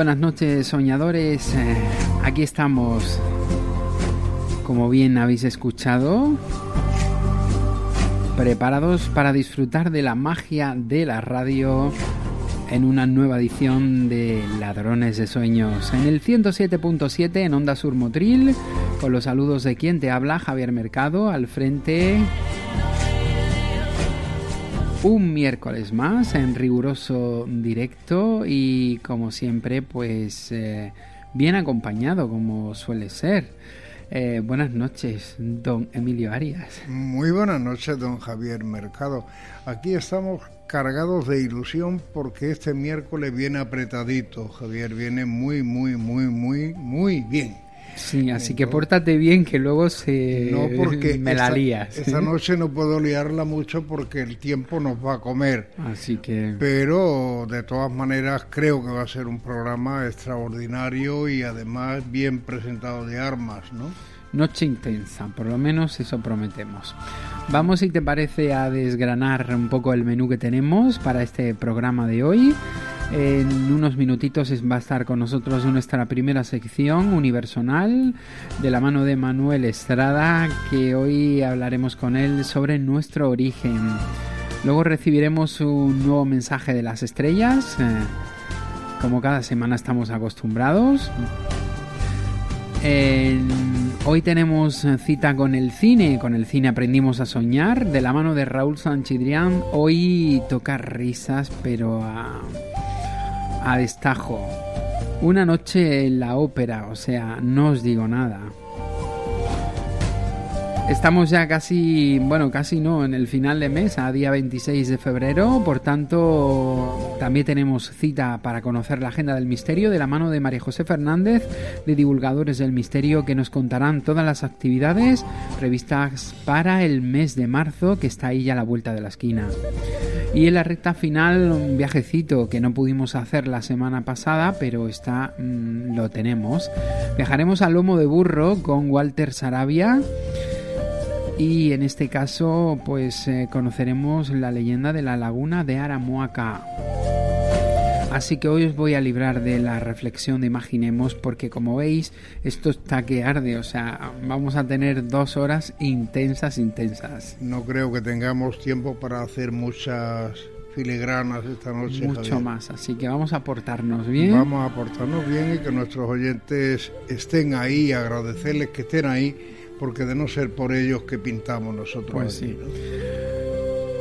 Buenas noches soñadores, Eh, aquí estamos, como bien habéis escuchado, preparados para disfrutar de la magia de la radio en una nueva edición de Ladrones de Sueños, en el 107.7 en Onda Sur Motril, con los saludos de quien te habla, Javier Mercado, al frente un miércoles más en riguroso directo y como siempre pues eh, bien acompañado como suele ser. Eh, buenas noches, don Emilio Arias. Muy buenas noches, don Javier Mercado. Aquí estamos cargados de ilusión porque este miércoles viene apretadito, Javier, viene muy, muy, muy, muy, muy bien. Sí, así que pórtate bien que luego se No porque me la lías. esta noche no puedo liarla mucho porque el tiempo nos va a comer. Así que Pero de todas maneras creo que va a ser un programa extraordinario y además bien presentado de armas, ¿no? noche intensa, por lo menos eso prometemos. Vamos, si te parece, a desgranar un poco el menú que tenemos para este programa de hoy. En unos minutitos va a estar con nosotros nuestra primera sección universal de la mano de Manuel Estrada, que hoy hablaremos con él sobre nuestro origen. Luego recibiremos un nuevo mensaje de las estrellas, eh, como cada semana estamos acostumbrados. Hoy tenemos cita con el cine, con el cine aprendimos a soñar, de la mano de Raúl Sanchidrián. Hoy toca risas, pero a, a destajo. Una noche en la ópera, o sea, no os digo nada. Estamos ya casi, bueno, casi no, en el final de mes, a día 26 de febrero, por tanto, también tenemos cita para conocer la agenda del misterio de la mano de María José Fernández, de Divulgadores del Misterio, que nos contarán todas las actividades previstas para el mes de marzo, que está ahí ya a la vuelta de la esquina. Y en la recta final, un viajecito que no pudimos hacer la semana pasada, pero está, mm, lo tenemos. Viajaremos al lomo de burro con Walter Sarabia. Y en este caso, pues eh, conoceremos la leyenda de la laguna de Aramuaca. Así que hoy os voy a librar de la reflexión de Imaginemos, porque como veis, esto está que arde. O sea, vamos a tener dos horas intensas, intensas. No creo que tengamos tiempo para hacer muchas filigranas esta noche. Mucho Javier. más. Así que vamos a portarnos bien. Vamos a portarnos bien y que nuestros oyentes estén ahí, agradecerles que estén ahí, porque de no ser por ellos que pintamos nosotros. Pues sí. ¿no?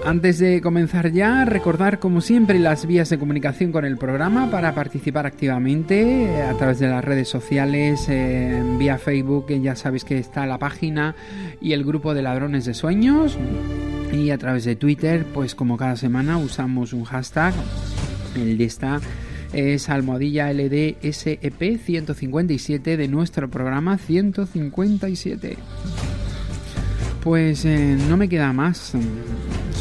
Antes de comenzar ya, recordar como siempre las vías de comunicación con el programa para participar activamente a través de las redes sociales, eh, vía Facebook, ya sabéis que está la página y el grupo de ladrones de sueños. Y a través de Twitter, pues como cada semana usamos un hashtag, el de esta, Es almohadilla LDSEP 157 de nuestro programa 157. Pues eh, no me queda más.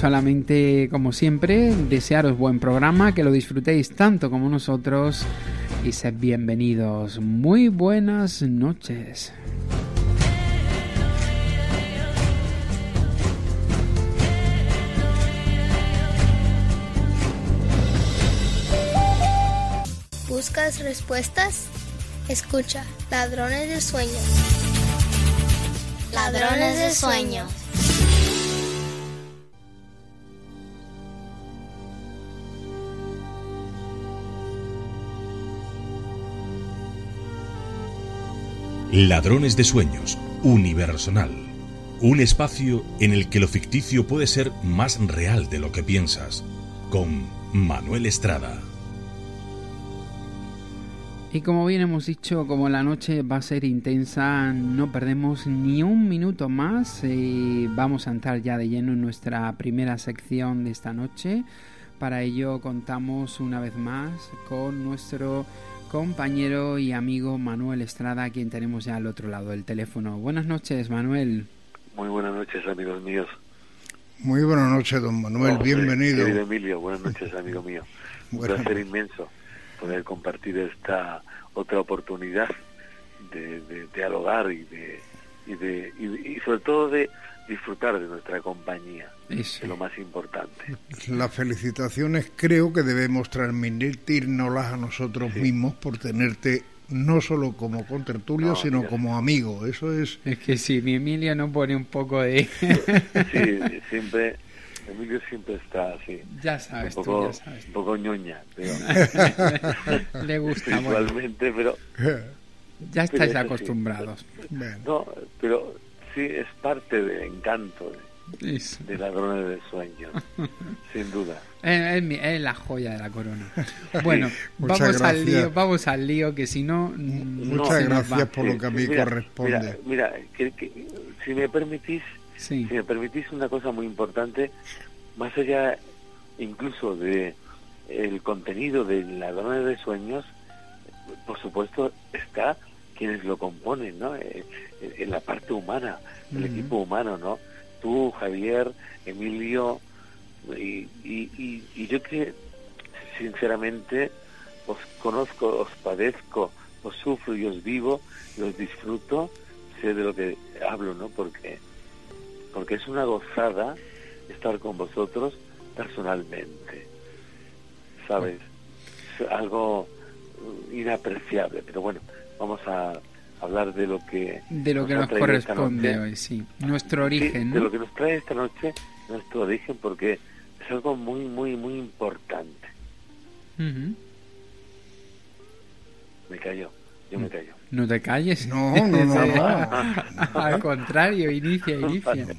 Solamente, como siempre, desearos buen programa, que lo disfrutéis tanto como nosotros y sed bienvenidos. Muy buenas noches. ¿Buscas respuestas? Escucha, ladrones de sueños. Ladrones de sueños. Ladrones de Sueños, Universal. Un espacio en el que lo ficticio puede ser más real de lo que piensas. Con Manuel Estrada. Y como bien hemos dicho, como la noche va a ser intensa, no perdemos ni un minuto más y vamos a entrar ya de lleno en nuestra primera sección de esta noche. Para ello contamos una vez más con nuestro compañero y amigo Manuel Estrada, a quien tenemos ya al otro lado del teléfono. Buenas noches, Manuel. Muy buenas noches, amigos míos. Muy buenas noches, don Manuel, bienvenido. Querido Emilio, buenas noches, amigo mío. Un placer inmenso poder compartir esta otra oportunidad de, dialogar y de, y, de y, sobre todo de disfrutar de nuestra compañía, es lo más importante. Las felicitaciones creo que debemos transmitirnoslas a nosotros mismos por tenerte no solo como contertulio, sino como amigo. Eso es... Es que si mi Emilia no pone un poco de... sí, siempre Emilio siempre está así. Ya sabes, un poco, tú, ya sabes. Un poco ñoña, pero... Le gusta. Igualmente, pero... Ya estáis acostumbrados. No, pero sí es parte del encanto de, de Ladrones de Sueños, sin duda. Es, es, la joya de la corona. Bueno, vamos al lío, vamos al lío, que si no... Muchas gracias por lo que a mí corresponde. Mira, si me permitís, si me permitís una cosa muy importante, más allá incluso de el contenido de Ladrones de Sueños, por supuesto está quienes lo componen, ¿no? Eh, eh, en la parte humana, el equipo humano, ¿no? Tú, Javier, Emilio, y, y, y, yo que sinceramente os conozco, os padezco, os sufro y os vivo, y os disfruto, sé de lo que hablo, ¿no? Porque porque es una gozada estar con vosotros personalmente, ¿sabes? Es algo inapreciable, pero bueno, vamos a hablar de lo que de lo que nos corresponde hoy, sí, nuestro origen, de lo que nos trae esta noche, nuestro origen, porque es algo muy, muy, muy importante. Me cayó, yo me callo. No te calles. No, no, no. Al contrario, inicia, inicia.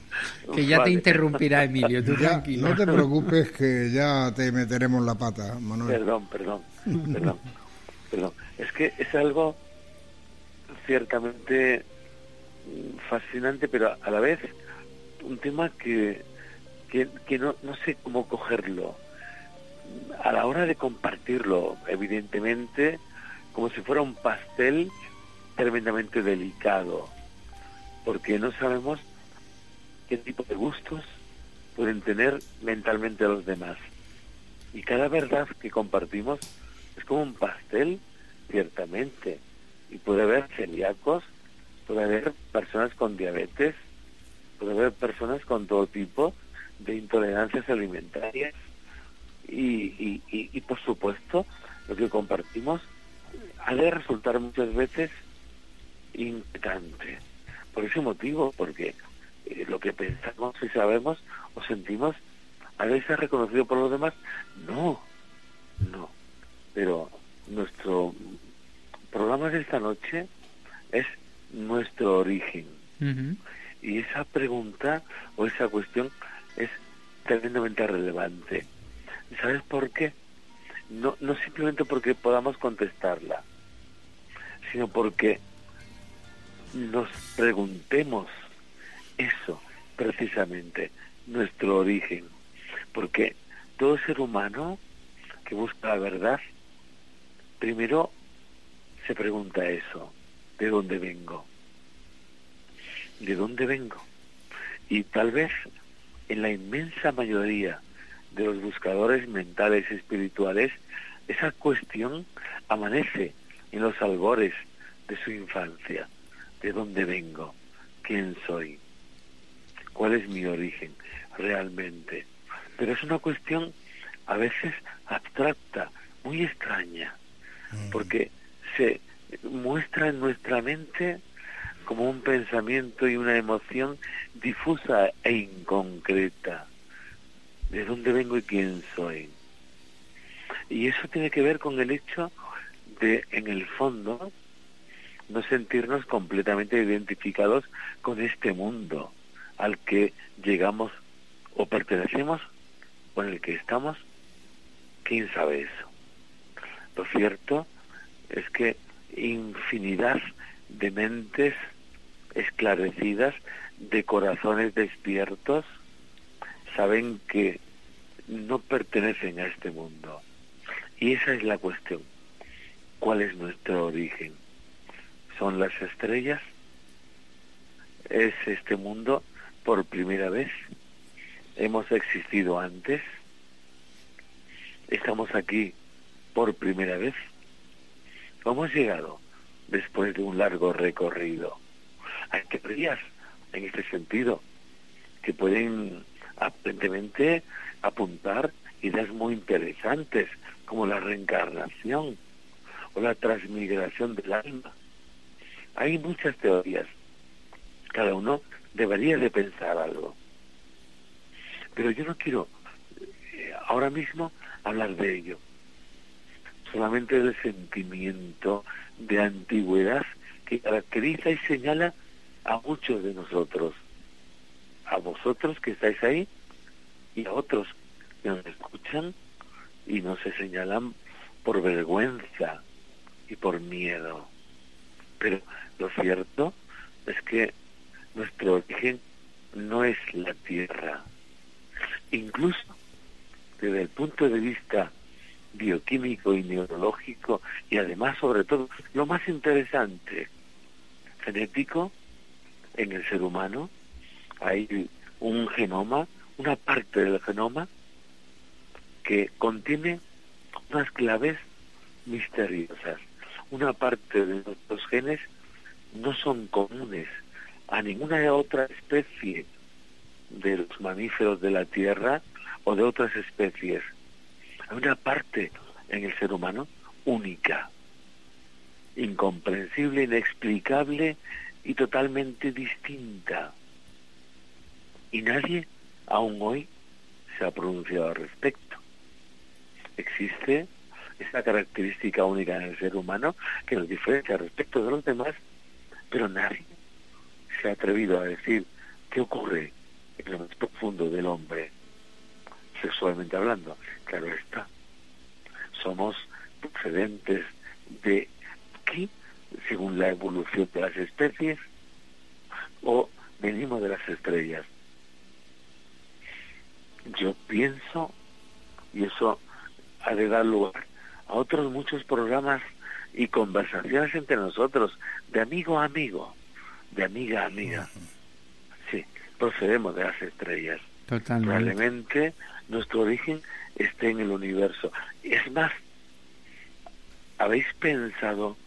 Que ya te interrumpirá Emilio, tú tranquilo. No te preocupes que ya te meteremos la pata, Manuel. Perdón, perdón, perdón, perdón. Es que es algo ciertamente fascinante, pero a la vez un tema que, que, que no, no sé cómo cogerlo. A la hora de compartirlo, evidentemente, como si fuera un pastel tremendamente delicado, porque no sabemos qué tipo de gustos pueden tener mentalmente los demás. Y cada verdad que compartimos es como un pastel, ciertamente. Y puede haber celíacos, puede haber personas con diabetes, puede haber personas con todo tipo de intolerancias alimentarias. Y, y, y por supuesto, lo que compartimos ha de resultar muchas veces inquietante. Por ese motivo, porque eh, lo que pensamos y sabemos o sentimos a veces es reconocido por los demás. No, no. Pero nuestro programa de esta noche es nuestro origen. Y esa pregunta o esa cuestión es tremendamente relevante. ¿Sabes por qué? No, no simplemente porque podamos contestarla, sino porque nos preguntemos eso precisamente, nuestro origen, porque todo ser humano que busca la verdad primero se pregunta eso, ¿de dónde vengo? ¿De dónde vengo? Y tal vez en la inmensa mayoría de los buscadores mentales espirituales, esa cuestión amanece en los albores de su infancia. ¿De dónde vengo? ¿Quién soy? ¿Cuál es mi origen realmente? Pero es una cuestión a veces abstracta, muy extraña, porque se muestra en nuestra mente como un pensamiento y una emoción difusa e inconcreta. ¿De dónde vengo y quién soy? Y eso tiene que ver con el hecho de, en el fondo, no sentirnos completamente identificados con este mundo al que llegamos o pertenecemos o en el que estamos. ¿Quién sabe eso? Lo cierto es que infinidad de mentes esclarecidas, de corazones despiertos, saben que no pertenecen a este mundo. Y esa es la cuestión. ¿Cuál es nuestro origen? ¿Son las estrellas? ¿Es este mundo por primera vez? ¿Hemos existido antes? ¿Estamos aquí por primera vez? Hemos llegado después de un largo recorrido? Hay teorías en este sentido que pueden aparentemente apuntar ideas muy interesantes como la reencarnación o la transmigración del alma. Hay muchas teorías. Cada uno debería de pensar algo. Pero yo no quiero eh, ahora mismo hablar de ello. Solamente del sentimiento de antigüedad que caracteriza y señala a muchos de nosotros. A vosotros que estáis ahí y a otros que nos escuchan y no se señalan por vergüenza y por miedo. Pero lo cierto es que nuestro origen no es la tierra. Incluso desde el punto de vista bioquímico y neurológico y además sobre todo lo más interesante genético en el ser humano hay un genoma una parte del genoma que contiene unas claves misteriosas. Una parte de nuestros genes no son comunes a ninguna otra especie de los mamíferos de la Tierra o de otras especies. Hay una parte en el ser humano única, incomprensible, inexplicable y totalmente distinta. Y nadie aún hoy se ha pronunciado al respecto existe esa característica única en el ser humano que nos diferencia respecto de los demás, pero nadie se ha atrevido a decir qué ocurre en lo más profundo del hombre, sexualmente hablando. Claro está, somos procedentes de aquí, según la evolución de las especies, o venimos de las estrellas. Yo pienso, y eso ha de dar lugar a otros muchos programas y conversaciones entre nosotros, de amigo a amigo, de amiga a amiga. Sí, procedemos de las estrellas. Probablemente nuestro origen esté en el universo. Es más, ¿habéis pensado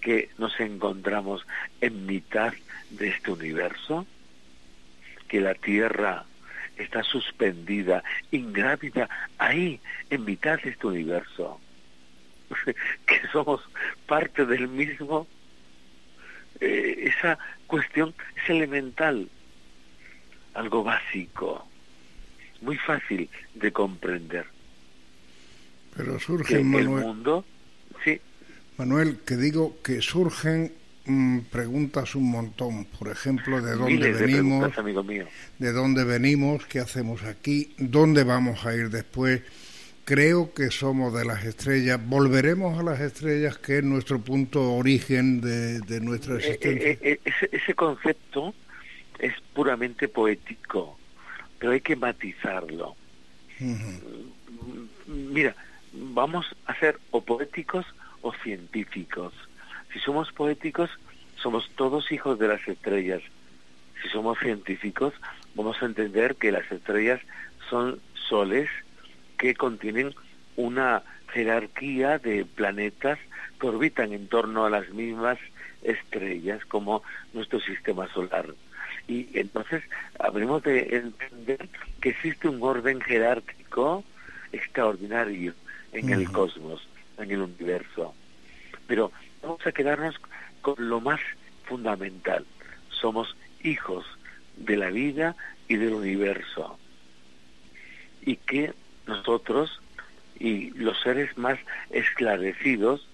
que nos encontramos en mitad de este universo? Que la Tierra está suspendida, ingrávida, ahí, en mitad de este universo. que somos parte del mismo, eh, esa cuestión es elemental, algo básico, muy fácil de comprender. Pero surge Manuel, mundo, sí. Manuel, que digo que surgen Mm, preguntas un montón, por ejemplo, de dónde venimos, de, dónde venimos, qué hacemos aquí, dónde vamos a ir después. Creo que somos de las estrellas, volveremos a las estrellas, que es nuestro punto origen de, nuestra eh, eh, existencia. Eh, ese, concepto es puramente poético, pero hay que matizarlo. Mira, vamos a ser o poéticos o científicos. Si somos poéticos, somos todos hijos de las estrellas. Si somos científicos, vamos a entender que las estrellas son soles que contienen una jerarquía de planetas que orbitan en torno a las mismas estrellas como nuestro sistema solar. Y entonces habremos de entender que existe un orden jerárquico extraordinario en el cosmos, en el universo. Pero vamos a quedarnos con lo más fundamental. Somos hijos de la vida y del universo. Y que nosotros y los seres más esclarecidos,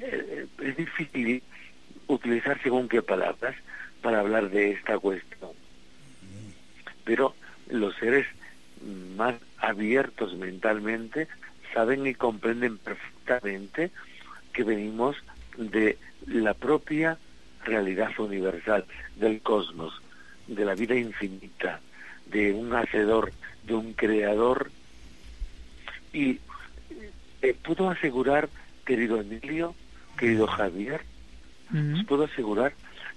eh, es difícil utilizar según qué palabras para hablar de esta cuestión. Pero los seres más abiertos mentalmente saben y comprenden perfectamente que venimos de la propia realidad universal, del cosmos, de la vida infinita, de un hacedor, de un creador. Y eh, puedo asegurar, querido Emilio, querido Javier, puedo asegurar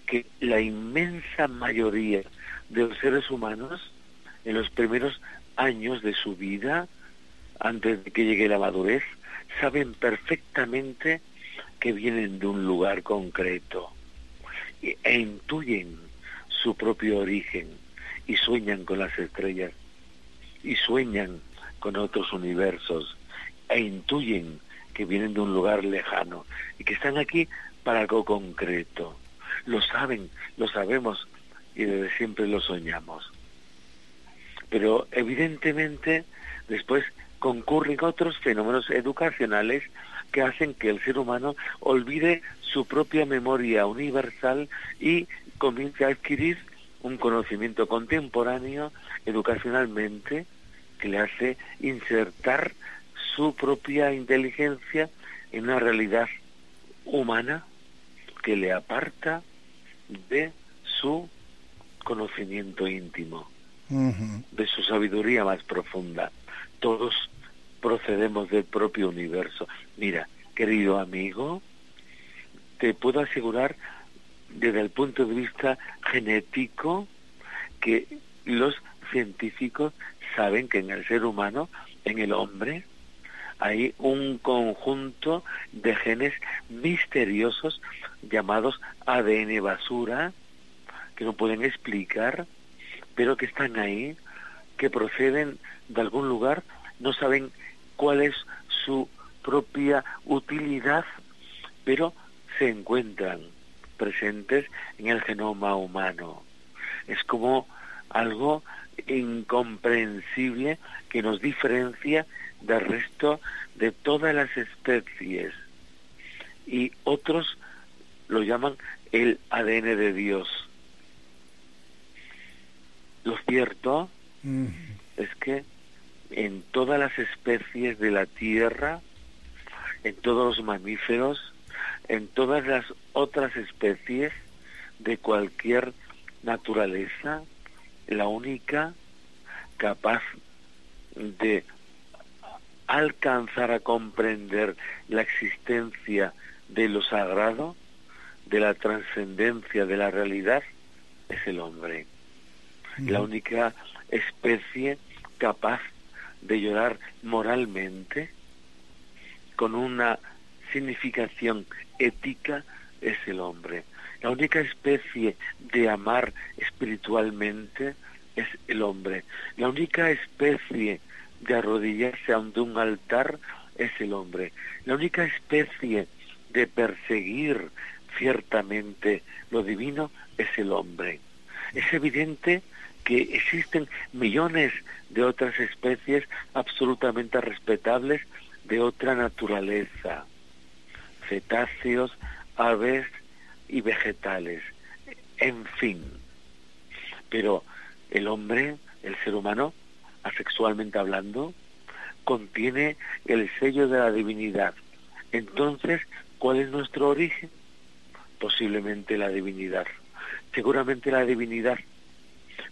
que la inmensa mayoría de los seres humanos en los primeros años de su vida, antes de que llegue la madurez, saben perfectamente que vienen de un lugar concreto e intuyen su propio origen y sueñan con las estrellas y sueñan con otros universos e intuyen que vienen de un lugar lejano y que están aquí para algo concreto. Lo saben, lo sabemos y desde siempre lo soñamos. Pero evidentemente después concurren otros fenómenos educacionales que hacen que el ser humano olvide su propia memoria universal y comience a adquirir un conocimiento contemporáneo educacionalmente que le hace insertar su propia inteligencia en una realidad humana que le aparta de su conocimiento íntimo, de su sabiduría más profunda. Todos procedemos del propio universo. Mira, querido amigo, te puedo asegurar desde el punto de vista genético que los científicos saben que en el ser humano, en el hombre, hay un conjunto de genes misteriosos llamados ADN basura, que no pueden explicar, pero que están ahí, que proceden de algún lugar, no saben cuál es su propia utilidad, pero se encuentran presentes en el genoma humano. Es como algo incomprensible que nos diferencia del resto de todas las especies. Y otros lo llaman el ADN de Dios. Lo cierto es que en todas las especies de la Tierra, en todos los mamíferos, en todas las otras especies de cualquier naturaleza, la única capaz de alcanzar a comprender la existencia de lo sagrado, de la trascendencia de la realidad, es el hombre. La única especie capaz de llorar moralmente con una significación ética es el hombre. La única especie de amar espiritualmente es el hombre. La única especie de arrodillarse ante un altar es el hombre. La única especie de perseguir ciertamente lo divino es el hombre. Es evidente que existen millones de otras especies absolutamente respetables de otra naturaleza, cetáceos, aves y vegetales, en fin. Pero el hombre, el ser humano, asexualmente hablando, contiene el sello de la divinidad. Entonces, ¿cuál es nuestro origen? Posiblemente la divinidad. Seguramente la divinidad,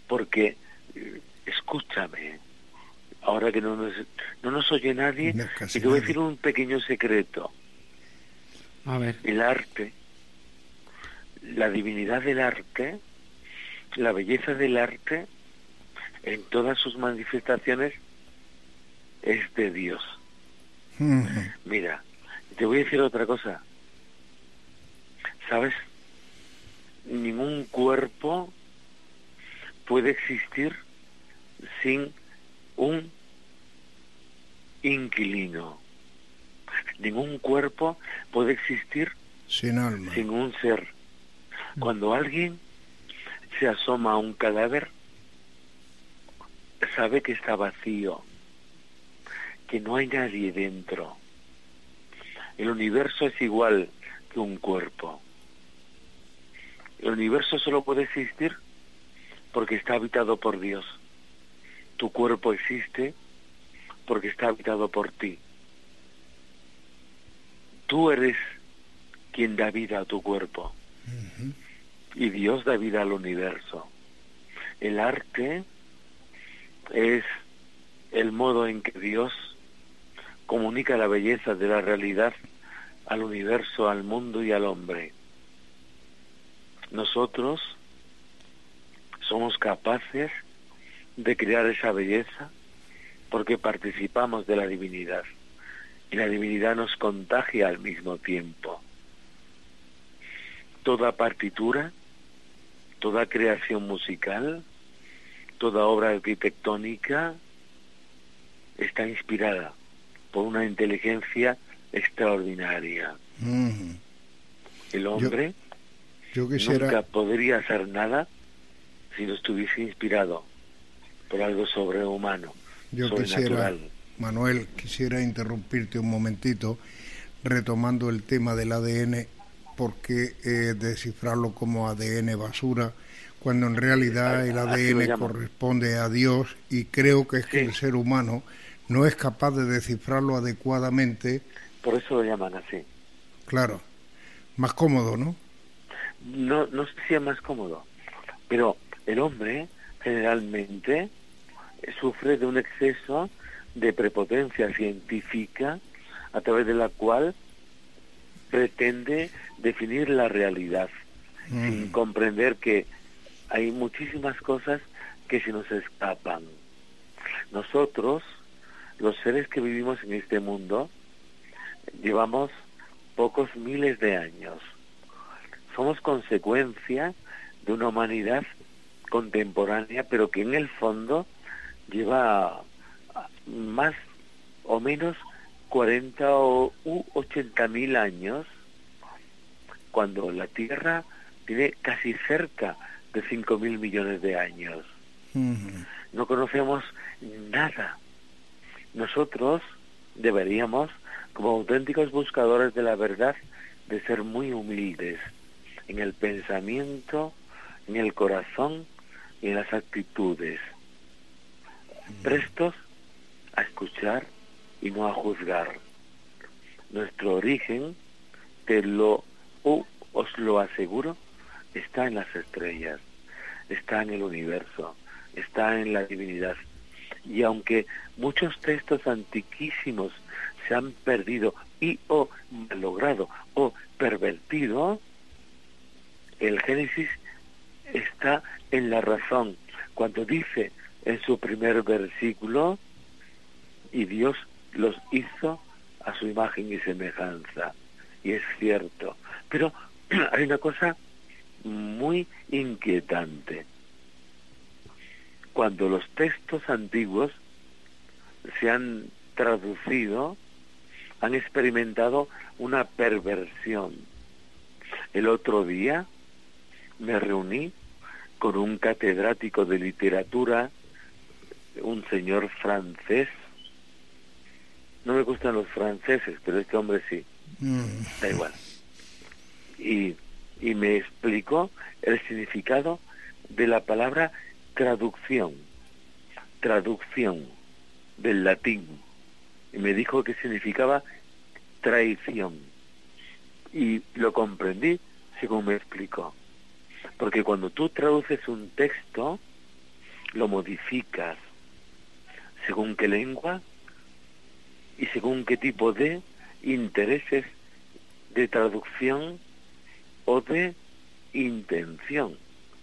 porque, eh, escúchame, ahora que no nos, no nos oye nadie, te voy a decir un pequeño secreto. A ver. El arte, la divinidad del arte, la belleza del arte, en todas sus manifestaciones, es de Dios. Mira, te voy a decir otra cosa. ¿Sabes? Ningún cuerpo puede existir sin un inquilino. Ningún cuerpo puede existir sin alma. Sin un ser. Cuando alguien se asoma a un cadáver, sabe que está vacío, que no hay nadie dentro. El universo es igual que un cuerpo. El universo solo puede existir porque está habitado por Dios. Tu cuerpo existe porque está habitado por ti. Tú eres quien da vida a tu cuerpo. Y Dios da vida al universo. El arte es el modo en que Dios comunica la belleza de la realidad al universo, al mundo y al hombre. Nosotros somos capaces de crear esa belleza porque participamos de la divinidad y la divinidad nos contagia al mismo tiempo. Toda partitura, toda creación musical, toda obra arquitectónica está inspirada por una inteligencia extraordinaria. El hombre nunca podría hacer nada si no estuviese inspirado por algo sobrehumano. Yo quisiera, Manuel, quisiera interrumpirte un momentito retomando el tema del ADN, porque eh, descifrarlo como ADN basura, cuando en realidad el ADN corresponde a Dios y creo que es que el ser humano no es capaz de descifrarlo adecuadamente. Por eso lo llaman así. Claro, más cómodo, ¿no? No, no si es más cómodo, pero el hombre generalmente sufre de un exceso de prepotencia científica a través de la cual pretende definir la realidad mm. sin comprender que hay muchísimas cosas que se nos escapan. Nosotros, los seres que vivimos en este mundo, llevamos pocos miles de años. Somos consecuencia de una humanidad contemporánea, pero que en el fondo lleva más o menos 40 o 80 mil años, cuando la Tierra tiene casi cerca de 5 mil millones de años. No conocemos nada. Nosotros deberíamos, como auténticos buscadores de la verdad, de ser muy humildes en el pensamiento, en el corazón y en las actitudes. Prestos a escuchar y no a juzgar. Nuestro origen, te lo os lo aseguro, está en las estrellas, está en el universo, está en la divinidad. Y aunque muchos textos antiquísimos se han perdido y o logrado o pervertido, el Génesis está en la razón. Cuando dice en su primer versículo, y Dios los hizo a su imagen y semejanza. Y es cierto. Pero hay una cosa muy inquietante. Cuando los textos antiguos se han traducido, han experimentado una perversión. El otro día me reuní con un catedrático de literatura, un señor francés. No me gustan los franceses, pero este hombre sí. Mm. Da igual. Y, y me explicó el significado de la palabra traducción. Traducción del latín. Y me dijo que significaba traición. Y lo comprendí según me explicó. Porque cuando tú traduces un texto, lo modificas según qué lengua y según qué tipo de intereses de traducción o de intención.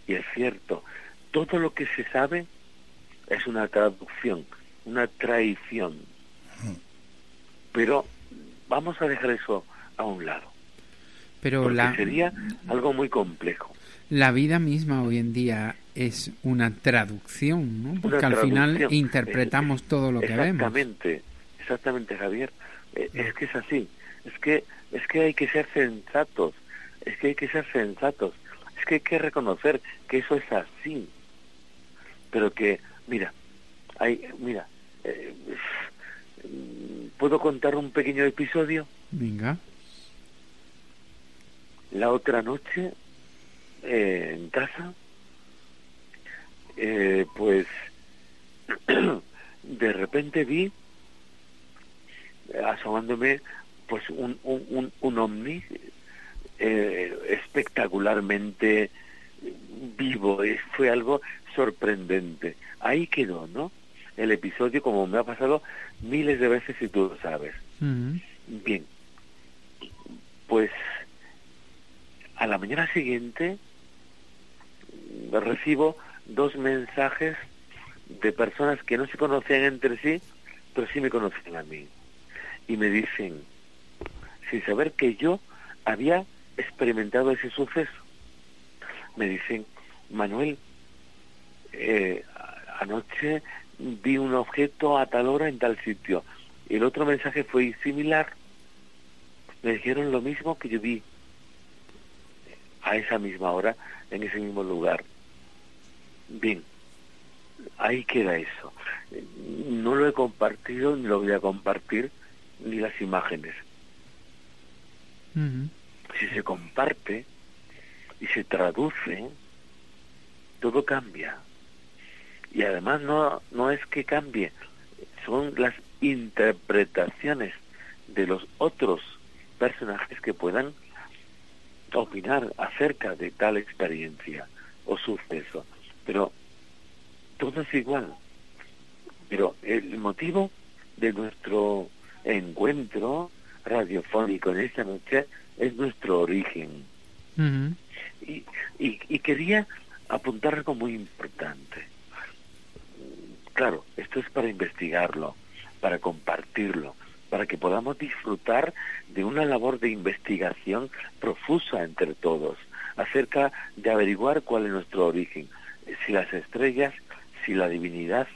Y es cierto, todo lo que se sabe es una traducción, una traición. Pero vamos a dejar eso a un lado. Pero la... sería algo muy complejo. La vida misma hoy en día es una traducción, ¿no? Porque al final interpretamos todo lo que vemos. Exactamente, exactamente, Javier. Eh, es que es así. Es que es que hay que ser sensatos. Es que hay que ser sensatos. Es que hay que reconocer que eso es así. Pero que, mira, hay, mira, eh, ¿puedo contar un pequeño episodio? Venga. La otra noche, eh, en casa, eh, pues de repente vi asomándome pues un, un, un, ovni eh, espectacularmente vivo, fue algo sorprendente. Ahí quedó, ¿no? El episodio como me ha pasado miles de veces y tú lo sabes. Bien, pues a la mañana siguiente recibo dos mensajes de personas que no se conocían entre sí, pero sí me conocían a mí. Y me dicen, sin saber que yo había experimentado ese suceso, me dicen, Manuel, eh, anoche vi un objeto a tal hora en tal sitio. El otro mensaje fue similar. Me dijeron lo mismo que yo vi a esa misma hora en ese mismo lugar. Bien, ahí queda eso. No lo he compartido ni lo voy a compartir ni las imágenes. Si se comparte y se traduce, todo cambia. Y además no, no es que cambie, son las interpretaciones de los otros personajes que puedan opinar acerca de tal experiencia o suceso. Pero todo es igual. Pero el motivo de nuestro encuentro radiofónico en esta noche es nuestro origen. y, y, quería apuntar algo muy importante. Claro, esto es para investigarlo, para compartirlo, para que podamos disfrutar de una labor de investigación profusa entre todos acerca de averiguar cuál es nuestro origen, si las estrellas, si la divinidad,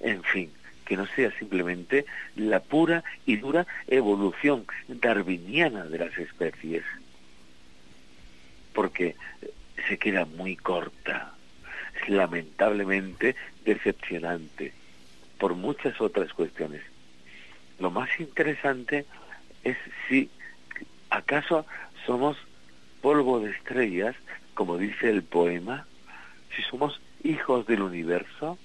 en fin, que no sea simplemente la pura y dura evolución darwiniana de las especies, porque se queda muy corta, es lamentablemente decepcionante por muchas otras cuestiones. Lo más interesante es si acaso somos polvo de estrellas, como dice el poema, si somos hijos del universo,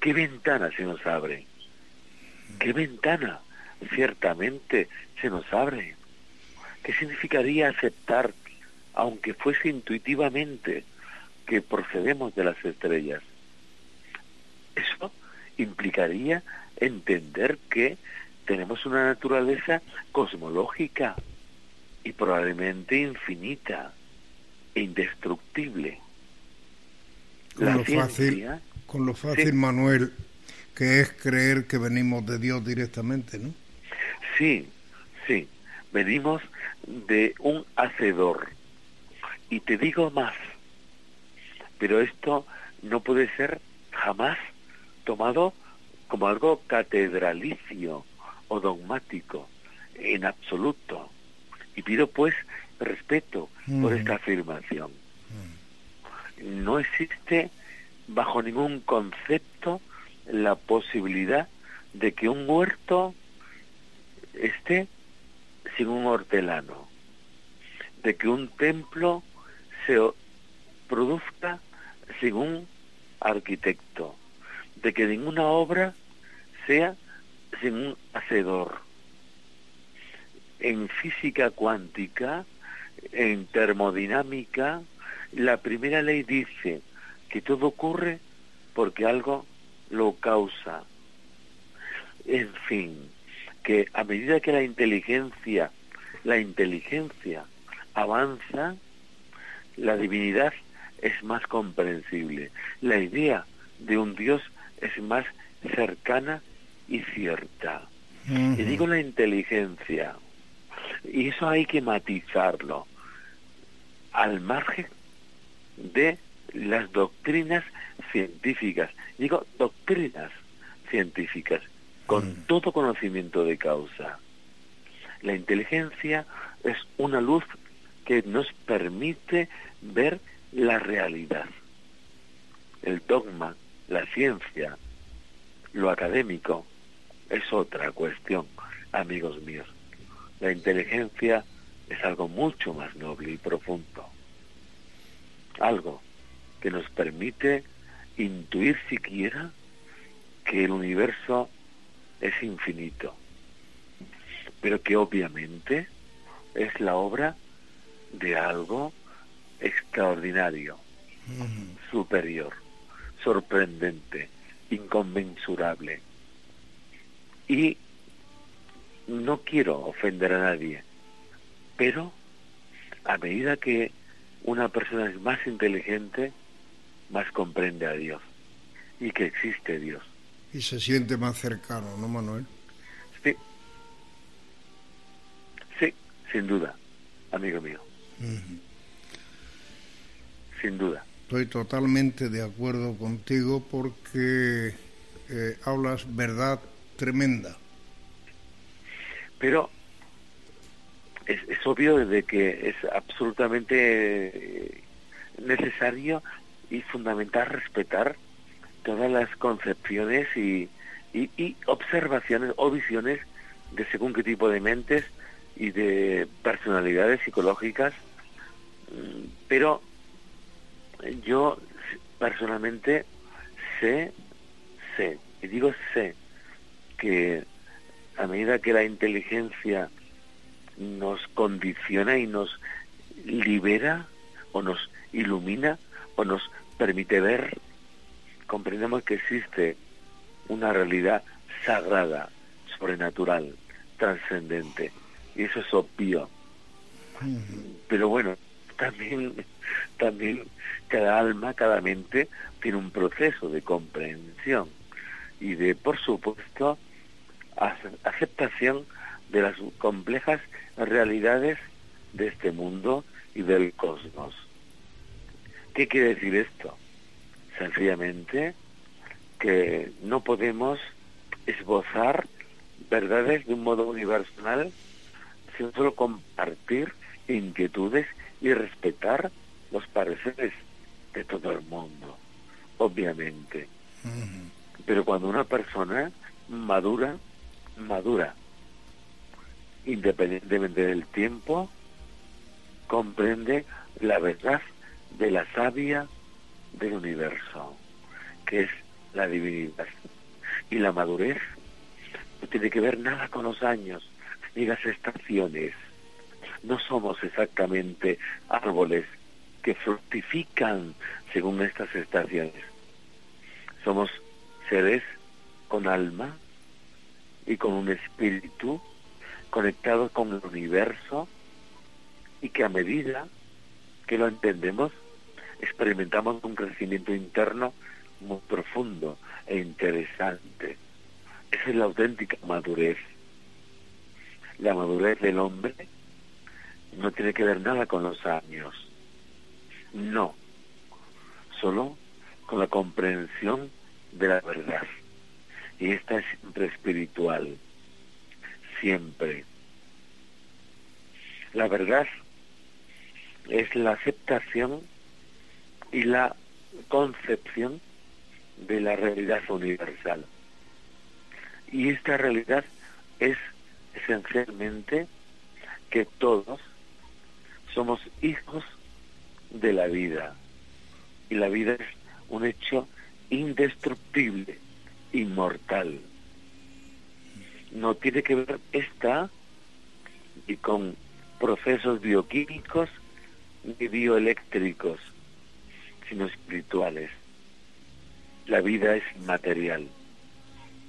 ¿qué ventana se nos abre? ¿Qué ventana ciertamente se nos abre? ¿Qué significaría aceptar, aunque fuese intuitivamente, que procedemos de las estrellas? Eso implicaría entender que tenemos una naturaleza cosmológica y probablemente infinita e indestructible. Con lo fácil, con lo fácil Manuel, que es creer que venimos de Dios directamente, ¿no? Sí, sí, venimos de un hacedor. Y te digo más, pero esto no puede ser jamás tomado como algo catedralicio o dogmático, en absoluto. Y pido pues respeto por mm. esta afirmación. Mm. No existe bajo ningún concepto la posibilidad de que un huerto esté sin un hortelano, de que un templo se produzca sin un arquitecto, de que ninguna obra sea sin un hacedor. En física cuántica, en termodinámica, la primera ley dice que todo ocurre porque algo lo causa. En fin, que a medida que la inteligencia la inteligencia avanza, la divinidad es más comprensible, la idea de un Dios es más cercana y cierta. Y digo la inteligencia, y eso hay que matizarlo, al margen de las doctrinas científicas. Digo doctrinas científicas, con todo conocimiento de causa. La inteligencia es una luz que nos permite ver la realidad. El dogma, la ciencia, lo académico, es otra cuestión, amigos míos. La inteligencia es algo mucho más noble y profundo. Algo que nos permite intuir siquiera que el universo es infinito, pero que obviamente es la obra de algo extraordinario, superior, sorprendente, inconmensurable. Y no quiero ofender a nadie, pero a medida que una persona es más inteligente, más comprende a Dios y que existe Dios. Y se siente más cercano, ¿no, Manuel? Sí. Sí, sin duda, amigo mío. Sin duda. Estoy totalmente de acuerdo contigo porque eh, hablas verdad tremenda. Pero es, es obvio de que es absolutamente eh, necesario y fundamental respetar todas las concepciones y, y, observaciones o visiones de según qué tipo de mentes y de personalidades psicológicas, mm, pero yo personalmente sé, sé, y digo sé, que a medida que la inteligencia nos condiciona y nos libera o nos ilumina o nos permite ver, comprendemos que existe una realidad sagrada, sobrenatural, trascendente. Y eso es obvio. Pero bueno, también, también cada alma, cada mente tiene un proceso de comprensión y de, por supuesto, aceptación de las complejas realidades de este mundo y del cosmos. ¿Qué quiere decir esto? Sencillamente que no podemos esbozar verdades de un modo universal, sino solo compartir inquietudes y respetar los pareceres de todo el mundo, obviamente. Pero cuando una persona madura, madura, independientemente del tiempo, comprende la verdad de la savia del universo, que es la divinidad. Y la madurez no tiene que ver nada con los años ni las estaciones. No somos exactamente árboles que fructifican según estas estaciones. Somos seres con alma y con un espíritu conectados con el universo y que a medida que lo entendemos experimentamos un crecimiento interno muy profundo e interesante. Esa es la auténtica madurez. La madurez del hombre no tiene que ver nada con los años. No. Solo con la comprensión de la verdad. Y esta es siempre espiritual. Siempre. La verdad es la aceptación y la concepción de la realidad universal. Y esta realidad es esencialmente que todos somos hijos de la vida. Y la vida es un hecho indestructible, inmortal. No tiene que ver esta y con procesos bioquímicos ni bioeléctricos, sino espirituales. La vida es inmaterial,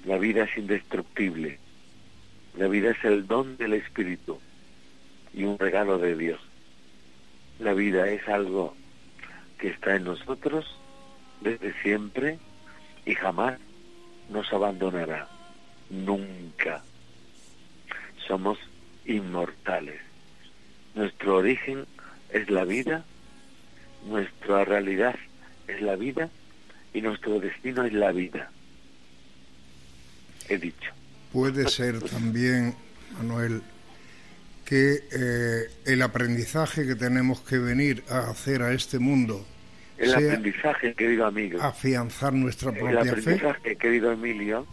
la vida es indestructible, la vida es el don del espíritu y un regalo de Dios. La vida es algo que está en nosotros desde siempre y jamás nos abandonará. Nunca. Somos inmortales. Nuestro origen es la vida, nuestra realidad es la vida y nuestro destino es la vida. He dicho. Puede ser también, Manuel, que eh, el aprendizaje que tenemos que venir a hacer a este mundo el aprendizaje, querido amigo. Afianzar nuestra propia fe. El aprendizaje, querido Emilio,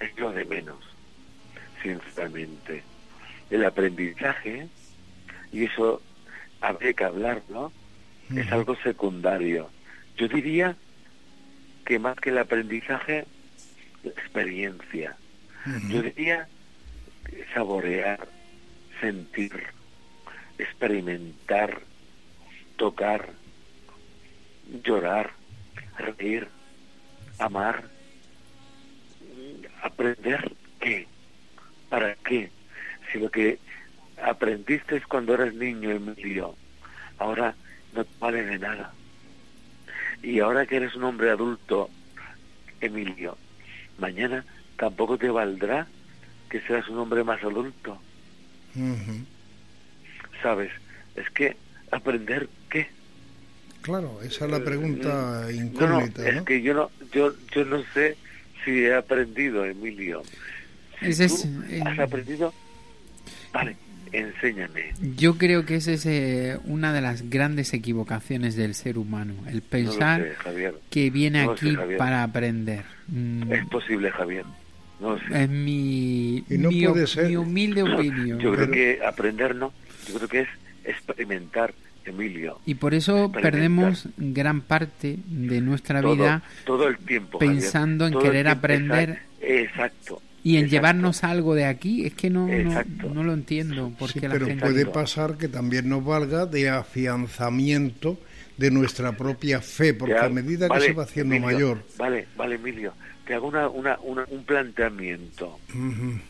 es lo de menos, sinceramente. El aprendizaje, y eso habría que hablarlo, es algo secundario. Yo diría que más que el aprendizaje, la experiencia. Yo diría saborear, sentir, experimentar, tocar, llorar, reír, amar, aprender qué, para qué, si lo que aprendiste cuando eras niño, Emilio, ahora no te vale de nada. Y ahora que eres un hombre adulto, Emilio, mañana tampoco te valdrá que seas un hombre más adulto. ¿Sabes? Es que aprender qué. Claro, esa es la pregunta eh, incógnita. No, es que yo no, yo, yo no sé si he aprendido, Emilio. Si es, eh, ¿Has aprendido? Vale, enséñame. Yo creo que esa es eh, una de las grandes equivocaciones del ser humano, el pensar que viene aquí para aprender. Mm. Es posible, Javier. No Es mi, mi, humilde opinión. Yo creo que aprender no, yo creo que es experimentar Emilio. Y por eso perdemos gran parte de nuestra vida todo el tiempo, pensando en querer aprender. Exacto. Y en llevarnos algo de aquí, es que no, no, lo entiendo. Porque pero puede pasar que también nos valga de afianzamiento de nuestra propia fe, porque a medida que se va haciendo mayor. Vale, vale, Emilio, te hago una, una, un planteamiento. un,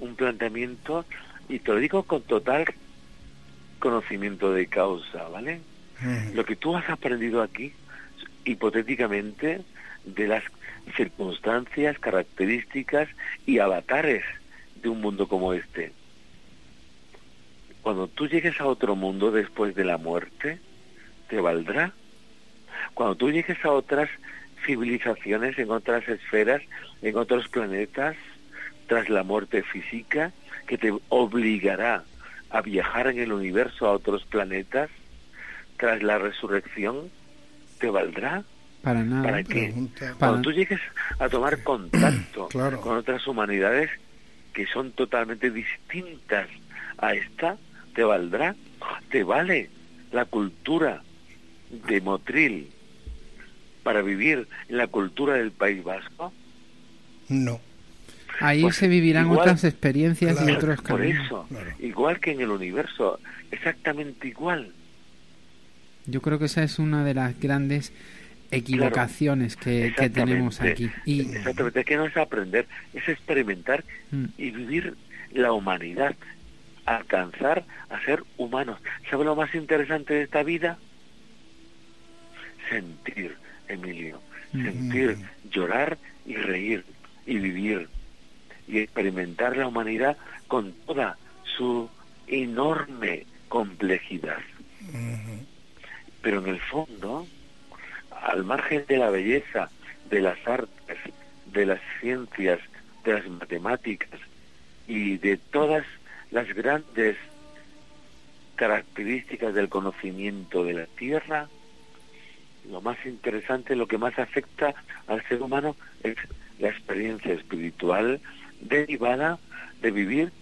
un planteamiento, y te lo digo con total conocimiento de causa, ¿vale? Lo que tú has aprendido aquí, hipotéticamente, de las circunstancias, características y avatares de un mundo como este. Cuando tú llegues a otro mundo después de la muerte, ¿te valdrá? Cuando tú llegues a otras civilizaciones, en otras esferas, en otros planetas, tras la muerte física, que te obligará a viajar en el universo a otros planetas tras la resurrección, ¿te valdrá? Para nada. ¿Para qué? Cuando tú llegues a tomar contacto con otras humanidades que son totalmente distintas a esta, ¿te valdrá? ¿Te vale la cultura de Motril para vivir en la cultura del País Vasco? No. Ahí pues se vivirán otras experiencias y otros caminos. Por eso, igual que en el universo, exactamente igual. Yo creo que esa es una de las grandes equivocaciones que, tenemos aquí. Y... Exactamente, es que no es aprender, es experimentar mm. y vivir la humanidad, alcanzar a ser humanos. ¿Sabe lo más interesante de esta vida? Sentir, Emilio, mm. sentir, llorar y reír y vivir y experimentar la humanidad con toda su enorme complejidad. Pero en el fondo, al margen de la belleza, de las artes, de las ciencias, de las matemáticas y de todas las grandes características del conocimiento de la Tierra, lo más interesante, lo que más afecta al ser humano es la experiencia espiritual, derivada de vivir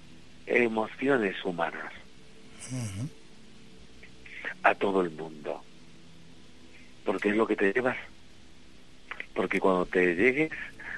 emociones humanas a todo el mundo. Porque es lo que te llevas. Porque cuando te llegues,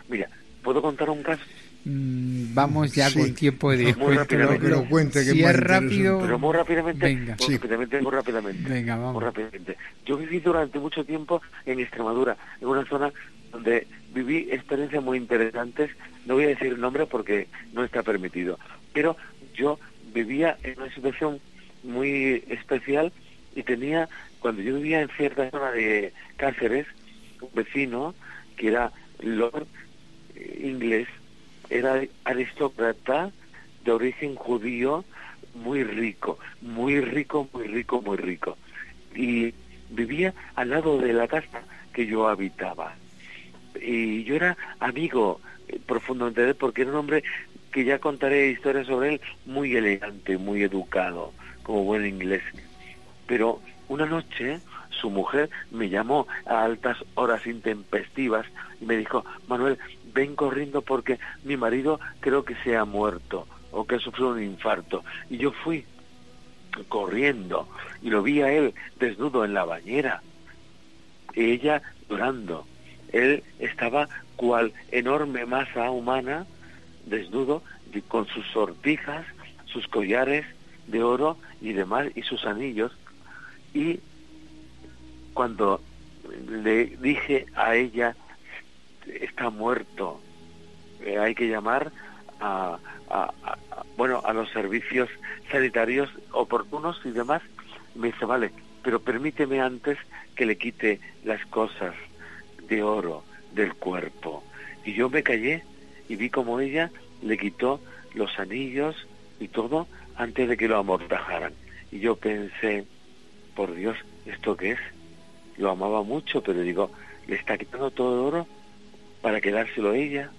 mira, ¿puedo contar un caso? Mm, vamos ya con tiempo de muy pero cuente si es rápido. Pero muy rápidamente venga. muy, rápidamente, muy rápidamente. Venga vamos. muy rápidamente. Yo viví durante mucho tiempo en Extremadura en una zona donde viví experiencias muy interesantes. No voy a decir el nombre porque no está permitido, pero yo vivía en una situación muy especial y tenía, cuando yo vivía en cierta zona de Cáceres, un vecino que era Lord eh, inglés, era aristócrata de origen judío, muy rico, muy rico, muy rico, muy rico. Y vivía al lado de la casa que yo habitaba. Y yo era amigo eh, profundamente de él porque era un hombre que ya contaré historias sobre él, muy elegante, muy educado, como buen inglés. Pero una noche su mujer me llamó a altas horas intempestivas y me dijo, Manuel, ven corriendo porque mi marido creo que se ha muerto o que ha sufrido un infarto. Y yo fui corriendo y lo vi a él desnudo en la bañera, ella llorando. Él estaba cual enorme masa humana, desnudo, con sus sortijas, sus collares de oro y demás, y sus anillos. Y cuando le dije a ella, está muerto, eh, hay que llamar a, bueno, a los servicios sanitarios oportunos y demás, me dice, vale, pero permíteme antes que le quite las cosas de oro del cuerpo. Y yo me callé y vi como ella le quitó los anillos y todo antes de que lo amortajaran. Y yo pensé, por Dios, ¿esto qué es? Lo amaba mucho, pero digo, le está quitando todo el oro para quedárselo a ella.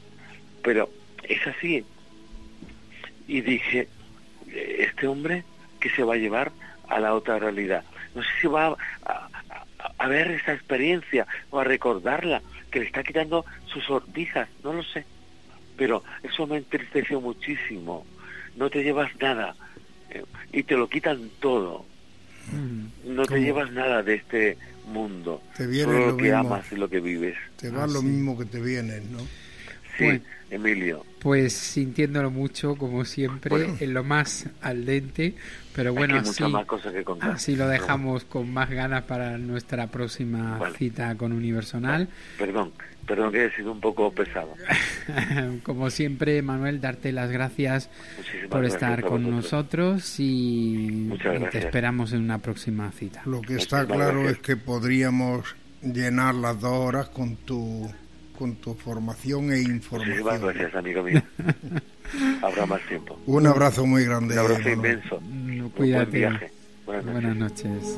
Pero es así, y dije, este hombre que se va a llevar a la otra realidad. No sé si va a, ver esa experiencia o a recordarla, que le está quitando sus sortijas, no lo sé. Pero eso me entristeció muchísimo. No te llevas nada eh, y te lo quitan todo. Mm. No te llevas nada de este mundo. Te viene lo, que amas y lo que vives. Te va lo mismo que te viene, ¿no? Sí, Emilio. Pues sintiéndolo mucho, como siempre, en lo más al dente, pero bueno, así, así lo dejamos con más ganas para nuestra próxima cita con Universonal. Perdón, perdón que he sido un poco pesado. como siempre, Manuel, darte las gracias por estar con nosotros y, te esperamos en una próxima cita. Lo que está claro es que podríamos llenar las dos horas con tu con tu formación e información. Muchísimas gracias, amigo mío. Habrá más tiempo. Un abrazo muy grande. Un abrazo inmenso. cuídate. buen viaje. Buenas noches.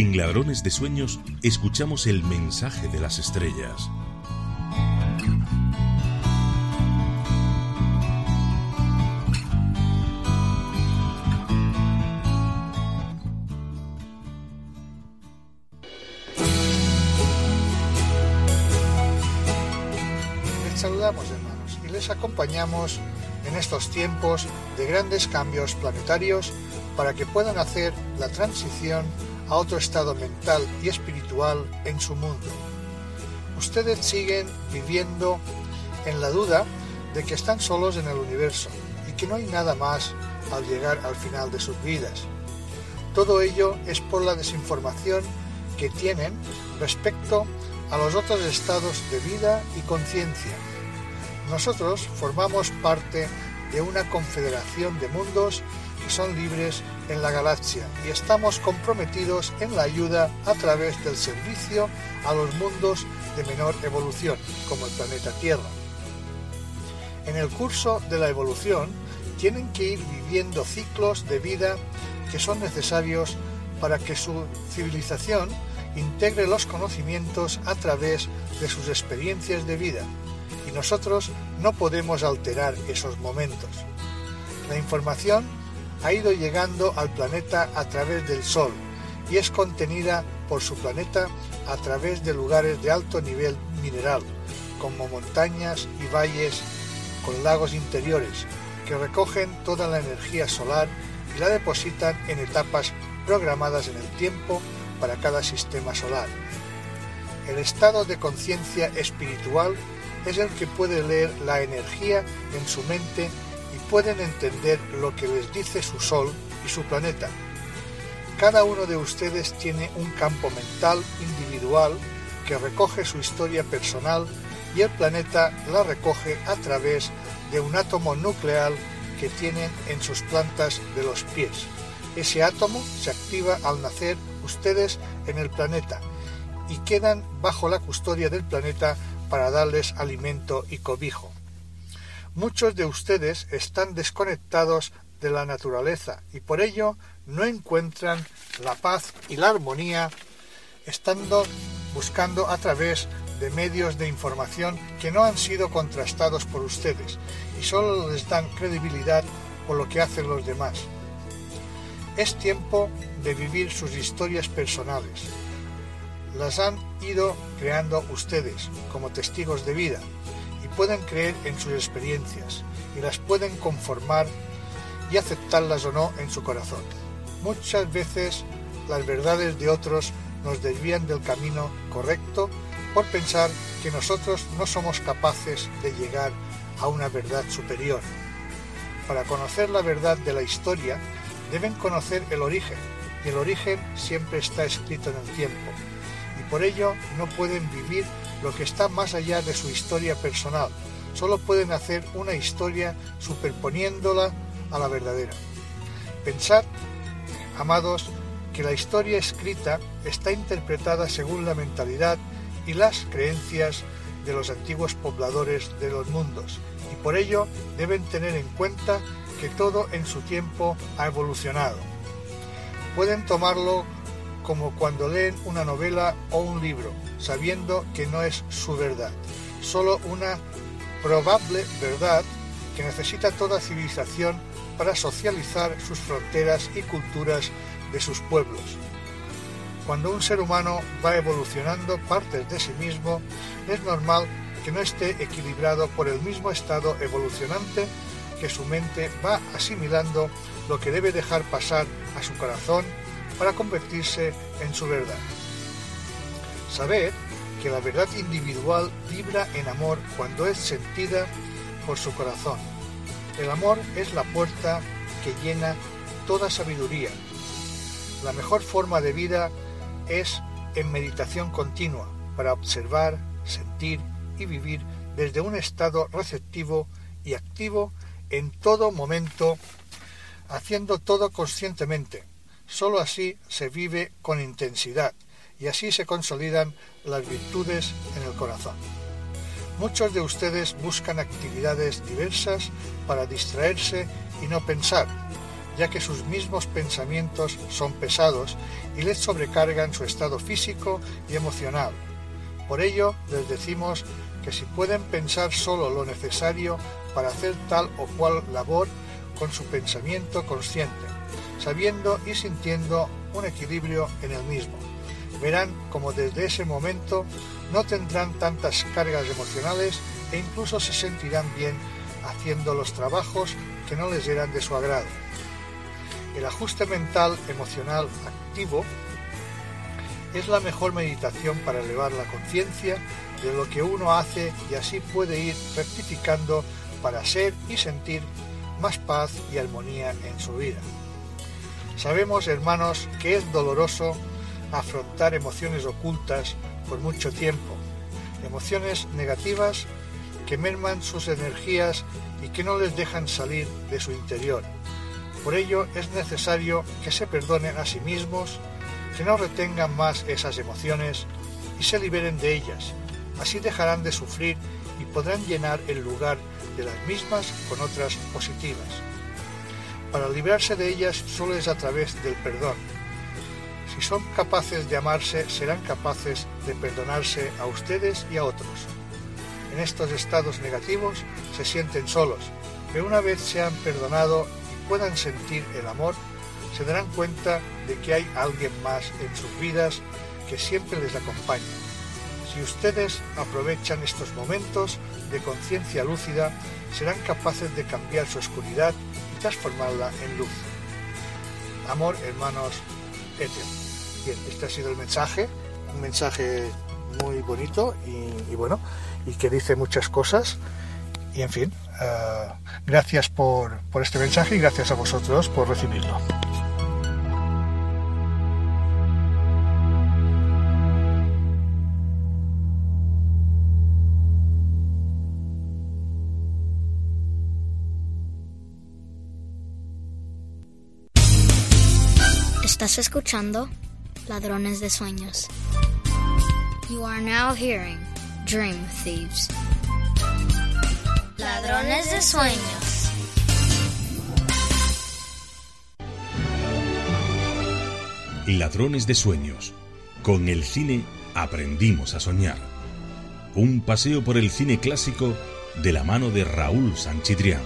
En Ladrones de Sueños escuchamos el mensaje de las estrellas. Les saludamos hermanos y les acompañamos en estos tiempos de grandes cambios planetarios para que puedan hacer la transición a otro estado mental y espiritual en su mundo. Ustedes siguen viviendo en la duda de que están solos en el universo y que no hay nada más al llegar al final de sus vidas. Todo ello es por la desinformación que tienen respecto a los otros estados de vida y conciencia. Nosotros formamos parte de una confederación de mundos que son libres en la galaxia y estamos comprometidos en la ayuda a través del servicio a los mundos de menor evolución, como el planeta Tierra. En el curso de la evolución tienen que ir viviendo ciclos de vida que son necesarios para que su civilización integre los conocimientos a través de sus experiencias de vida y nosotros no podemos alterar esos momentos. La información ha ido llegando al planeta a través del Sol y es contenida por su planeta a través de lugares de alto nivel mineral, como montañas y valles con lagos interiores, que recogen toda la energía solar y la depositan en etapas programadas en el tiempo para cada sistema solar. El estado de conciencia espiritual es el que puede leer la energía en su mente pueden entender lo que les dice su Sol y su planeta. Cada uno de ustedes tiene un campo mental individual que recoge su historia personal y el planeta la recoge a través de un átomo nuclear que tienen en sus plantas de los pies. Ese átomo se activa al nacer ustedes en el planeta y quedan bajo la custodia del planeta para darles alimento y cobijo. Muchos de ustedes están desconectados de la naturaleza y por ello no encuentran la paz y la armonía estando buscando a través de medios de información que no han sido contrastados por ustedes y solo les dan credibilidad por lo que hacen los demás. Es tiempo de vivir sus historias personales. Las han ido creando ustedes como testigos de vida pueden creer en sus experiencias y las pueden conformar y aceptarlas o no en su corazón. Muchas veces las verdades de otros nos desvían del camino correcto por pensar que nosotros no somos capaces de llegar a una verdad superior. Para conocer la verdad de la historia, deben conocer el origen, y el origen siempre está escrito en el tiempo, y por ello no pueden vivir lo que está más allá de su historia personal, solo pueden hacer una historia superponiéndola a la verdadera. Pensad, amados, que la historia escrita está interpretada según la mentalidad y las creencias de los antiguos pobladores de los mundos, y por ello deben tener en cuenta que todo en su tiempo ha evolucionado. Pueden tomarlo como cuando leen una novela o un libro, sabiendo que no es su verdad, solo una probable verdad que necesita toda civilización para socializar sus fronteras y culturas de sus pueblos. Cuando un ser humano va evolucionando partes de sí mismo, es normal que no esté equilibrado por el mismo estado evolucionante que su mente va asimilando lo que debe dejar pasar a su corazón para convertirse en su verdad. Saber que la verdad individual vibra en amor cuando es sentida por su corazón. El amor es la puerta que llena toda sabiduría. La mejor forma de vida es en meditación continua para observar, sentir y vivir desde un estado receptivo y activo en todo momento, haciendo todo conscientemente. Solo así se vive con intensidad y así se consolidan las virtudes en el corazón. Muchos de ustedes buscan actividades diversas para distraerse y no pensar, ya que sus mismos pensamientos son pesados y les sobrecargan su estado físico y emocional. Por ello, les decimos que si pueden pensar solo lo necesario para hacer tal o cual labor con su pensamiento consciente, sabiendo y sintiendo un equilibrio en el mismo. Verán como desde ese momento no tendrán tantas cargas emocionales e incluso se sentirán bien haciendo los trabajos que no les eran de su agrado. El ajuste mental emocional activo es la mejor meditación para elevar la conciencia de lo que uno hace y así puede ir rectificando para ser y sentir más paz y armonía en su vida. Sabemos, hermanos, que es doloroso afrontar emociones ocultas por mucho tiempo, emociones negativas que merman sus energías y que no les dejan salir de su interior. Por ello es necesario que se perdonen a sí mismos, que no retengan más esas emociones y se liberen de ellas. Así dejarán de sufrir y podrán llenar el lugar de las mismas con otras positivas. Para librarse de ellas solo es a través del perdón. Si son capaces de amarse, serán capaces de perdonarse a ustedes y a otros. En estos estados negativos se sienten solos, pero una vez se han perdonado y puedan sentir el amor, se darán cuenta de que hay alguien más en sus vidas que siempre les acompaña. Si ustedes aprovechan estos momentos de conciencia lúcida, serán capaces de cambiar su oscuridad y transformarla en luz. Amor, hermanos, etc. Bien, este ha sido el mensaje, un mensaje muy bonito y, bueno, y que dice muchas cosas. Y en fin, eh, gracias por, por este mensaje y gracias a vosotros por recibirlo. Estás escuchando Ladrones de Sueños. You are now hearing Dream Thieves. Ladrones de Sueños. Ladrones de Sueños. Con el cine aprendimos a soñar. Un paseo por el cine clásico de la mano de Raúl Sanchidrián.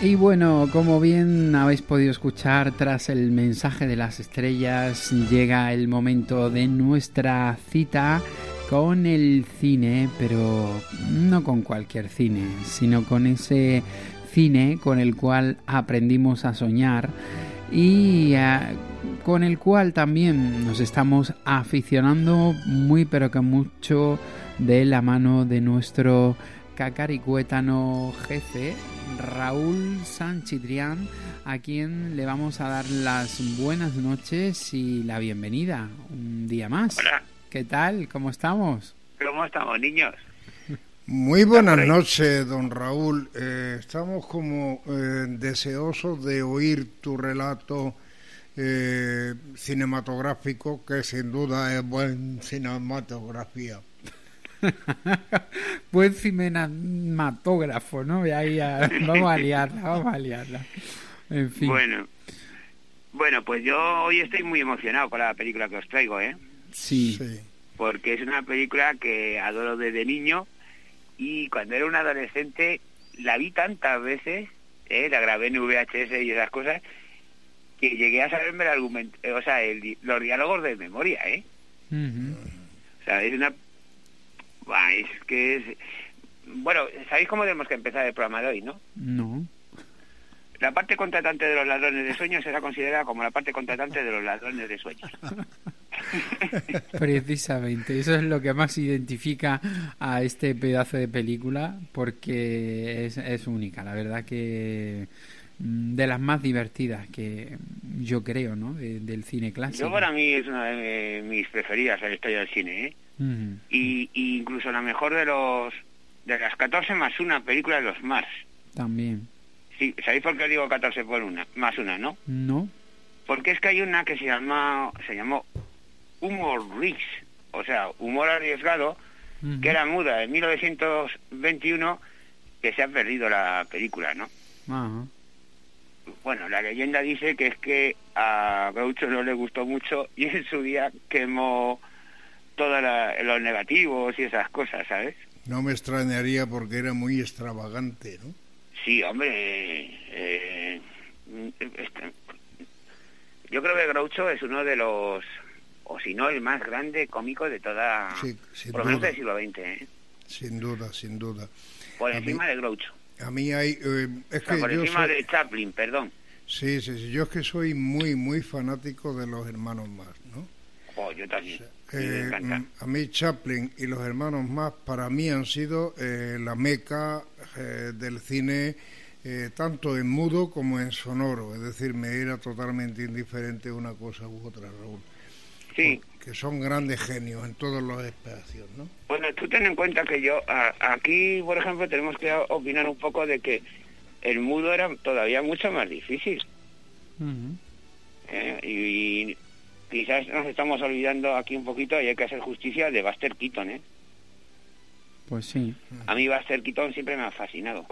Y bueno, como bien habéis podido escuchar, tras el mensaje de las estrellas, llega el momento de nuestra cita con el cine, pero no con cualquier cine, sino con ese cine con el cual aprendimos a soñar y eh, con el cual también nos estamos aficionando muy pero que mucho de la mano de nuestro cacaricuétano jefe Raúl Sanchidrián, a quien le vamos a dar las buenas noches y la bienvenida un día más. Hola. ¿Qué tal? ¿Cómo estamos? ¿Cómo estamos, niños? Muy buenas noches, don Raúl. Eh, estamos como eh, deseosos de oír tu relato eh, cinematográfico, que sin duda es buen cinematografía. Buen cinematógrafo, ¿no? ahí vamos a liarla, vamos a liarla. En fin. Bueno, bueno, pues yo hoy estoy muy emocionado con la película que os traigo, ¿eh? Sí. Porque es una película que adoro desde niño y cuando era un adolescente la vi tantas veces, ¿eh? la grabé en VHS y esas cosas, que llegué a saberme el argumento, o sea, los diálogos de memoria, ¿eh? O sea, es una es que es... Bueno, ¿sabéis cómo tenemos que empezar el programa de hoy, no? No. La parte contratante de los ladrones de sueños será considerada como la parte contratante de los ladrones de sueños. Precisamente, eso es lo que más identifica a este pedazo de película porque es, es única, la verdad que de las más divertidas que yo creo, ¿no? del cine clásico. Yo para mí es una de mis preferidas en la historia del cine, ¿eh? y, incluso la mejor de los de las 14 más una película de los Mars. También. Sí, ¿sabéis por qué digo 14 por una? Más una, ¿no? No. Porque es que hay una que se llama se llamó Humor Risk, o sea, humor arriesgado, que era muda en 1921 que se ha perdido la película, ¿no? Bueno, la leyenda dice que es que a Groucho no le gustó mucho y en su día quemó todos los negativos y esas cosas, ¿sabes? No me extrañaría porque era muy extravagante, ¿no? Sí, hombre. Eh, este, yo creo que Groucho es uno de los, o si no, el más grande cómico de toda, sí, por lo menos del siglo XX. ¿eh? Sin duda, sin duda. Por encima de Groucho. A mí hay... Eh, es que por encima de Chaplin, perdón. Sí, sí, sí, yo es que soy muy, muy fanático de los hermanos más, ¿no? Oh, yo también. Eh, a mí Chaplin y los hermanos más para mí han sido eh, la meca eh, del cine tanto en mudo como en sonoro, es decir, me era totalmente indiferente una cosa u otra, Raúl. Sí. Que son grandes genios en todos los espacios, ¿no? Bueno, tú ten en cuenta que yo, aquí, por ejemplo, tenemos que opinar un poco de que el mudo era todavía mucho más difícil. y quizás nos estamos olvidando aquí un poquito y hay que hacer justicia de Buster Keaton, ¿eh? Pues sí. A mí Buster Keaton siempre me ha fascinado.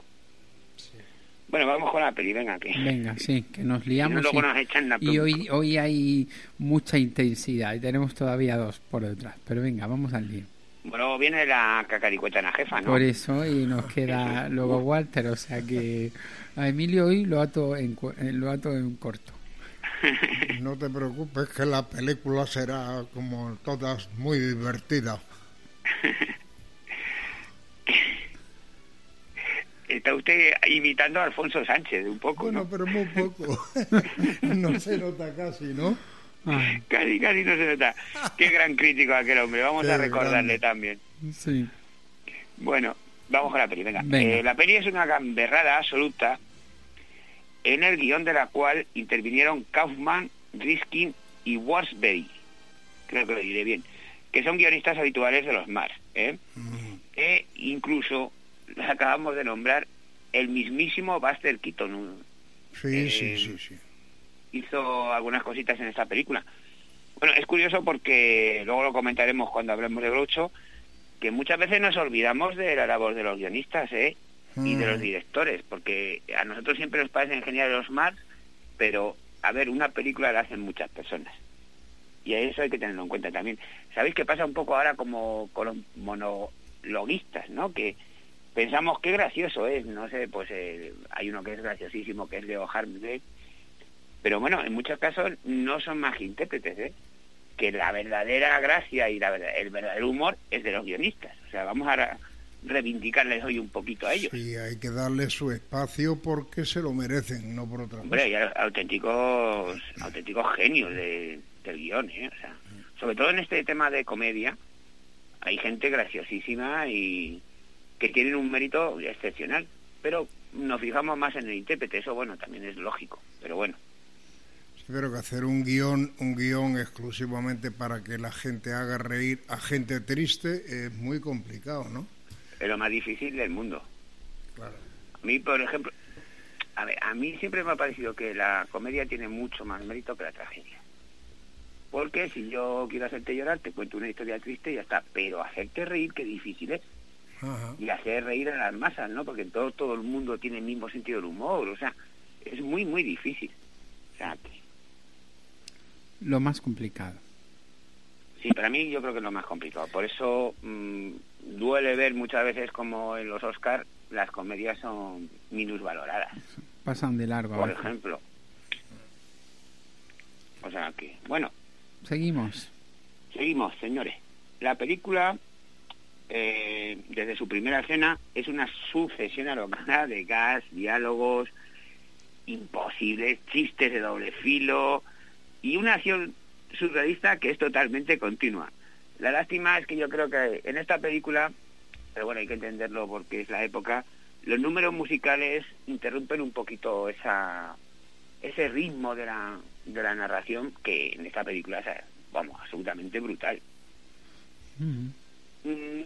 Bueno, vamos con la peli, venga. Que... Venga, sí, que nos liamos. y, y hoy, hoy hay mucha intensidad y tenemos todavía dos por detrás. Pero venga, vamos al lío. Bueno, viene la cacaricueta en la jefa, ¿no? Por eso, y nos queda luego Walter, o sea que a Emilio hoy lo ato en, eh, lo ato en corto. No te preocupes que la película será como todas muy divertida. Está usted imitando a Alfonso Sánchez un poco. Bueno, pero muy poco. no se nota casi, ¿no? Casi, casi no se nota. Qué gran crítico aquel hombre. Vamos a recordarle también. Sí. Bueno, vamos con la peli. Venga. Eh, la peli es una gamberrada absoluta en el guion de la cual intervinieron Kaufman, Riskin y Warsberry. Creo que lo diré bien. Que son guionistas habituales de los Mars. ¿eh? Mm. E incluso acabamos de nombrar el mismísimo Buster Keaton. Sí, sí, eh, sí, sí hizo algunas cositas en esta película. Bueno, es curioso porque luego lo comentaremos cuando hablemos de Groucho, que muchas veces nos olvidamos de la labor de los guionistas ¿eh? y de los mm. directores, porque a nosotros siempre nos parecen geniales los Mars, pero a ver, una película la hacen muchas personas. Y eso hay que tenerlo en cuenta también. ¿Sabéis qué pasa un poco ahora como con los monologuistas, ¿no? Que pensamos qué gracioso es, no sé, pues eh, hay uno que es graciosísimo, que es Leo Harvey, pero bueno, en muchos casos no son más intérpretes, ¿eh? que la verdadera gracia y la, el verdadero humor es de los guionistas. O sea, vamos a reivindicarles hoy un poquito a ellos. Sí, hay que darles su espacio porque se lo merecen, no por otra Hombre, hay auténticos, auténticos genios de, del guion, ¿eh? O sea, sobre todo en este tema de comedia, hay gente graciosísima y que tienen un mérito excepcional, pero nos fijamos más en el intérprete, eso bueno, también es lógico, pero bueno. Creo que hacer un guion, un guion exclusivamente para que la gente haga reír a gente triste es muy complicado, ¿no? Es lo más difícil del mundo. Claro. A mí, por ejemplo, a ver, a mí siempre me ha parecido que la comedia tiene mucho más mérito que la tragedia. Porque si yo quiero hacerte llorar, te cuento una historia triste y ya está. Pero hacerte reír, qué difícil es. Y hacer reír a las masas, ¿no? Porque todo, todo el mundo tiene el mismo sentido del humor. O sea, es muy, muy difícil. O sea, lo más complicado. Sí, para mí yo creo que es lo más complicado. Por eso mm, duele ver muchas veces como en los Oscars las comedias son minusvaloradas. Pasan de largo. Por ejemplo. O sea que, bueno. Seguimos. Seguimos, señores. La película, eh, desde su primera escena, es una sucesión alocada de gas, diálogos imposibles, chistes de doble filo, y una acción surrealista que es totalmente continua. La lástima es que yo creo que en esta película, pero bueno, hay que entenderlo porque es la época, los números musicales interrumpen un poquito esa ese ritmo de la, narración que en esta película es, vamos, absolutamente brutal. Mm,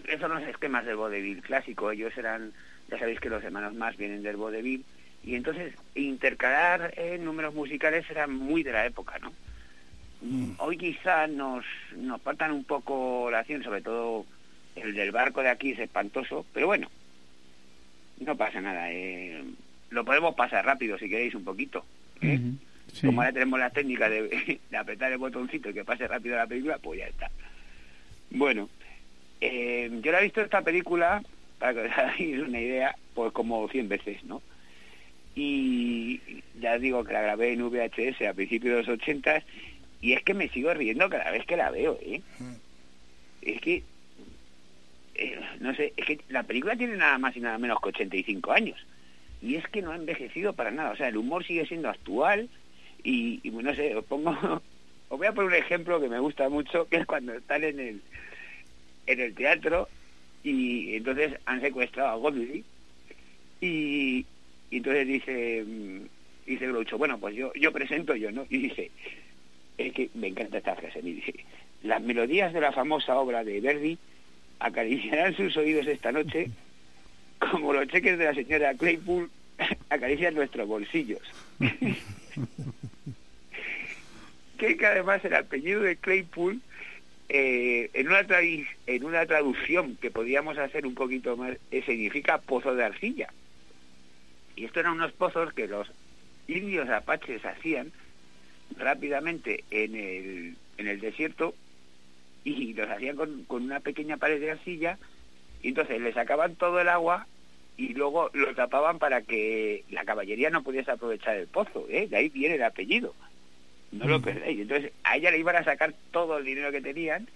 esos son los esquemas del vodevil clásico, ellos eran, ya sabéis que los hermanos más vienen del vodevil, y entonces intercalar en números musicales era muy de la época, ¿no? Mm. Hoy quizás nos, nos faltan un poco la acción, sobre todo el del barco de aquí es espantoso, pero bueno, no pasa nada. Eh. Lo podemos pasar rápido si queréis un poquito. ¿eh? Como ahora tenemos la técnica de, apretar el botoncito y que pase rápido la película, pues ya está. Bueno, eh, yo la he visto esta película, para que os hagáis una idea, pues como 100 veces, ¿no? y ya digo que la grabé en VHS a principios de los 80 y es que me sigo riendo cada vez que la veo, ¿eh? Es que, eh, no sé, es que la película tiene nada más y nada menos que 85 años y es que no ha envejecido para nada, o sea, el humor sigue siendo actual y, y no sé, os pongo, os voy a poner un ejemplo que me gusta mucho, que es cuando están en el, en el teatro y entonces han secuestrado a Godley y, entonces dice, mm, dice Groucho, bueno, pues yo, yo presento yo, ¿no? Y dice, es que me encanta esta frase, me dice, las melodías de la famosa obra de Verdi acariciarán sus oídos esta noche como los cheques de la señora Claypool acarician nuestros bolsillos. que además el apellido de Claypool eh, en, una en una traducción que podíamos hacer un poquito más, eh, significa pozo de arcilla Y esto eran unos pozos que los indios apaches hacían rápidamente en el, en el desierto y los hacían con, con una pequeña pared de arcilla y entonces le sacaban todo el agua y luego lo tapaban para que la caballería no pudiese aprovechar el pozo, ¿eh? de ahí viene el apellido, no lo perdéis. Entonces a ella le iban a sacar todo el dinero que tenían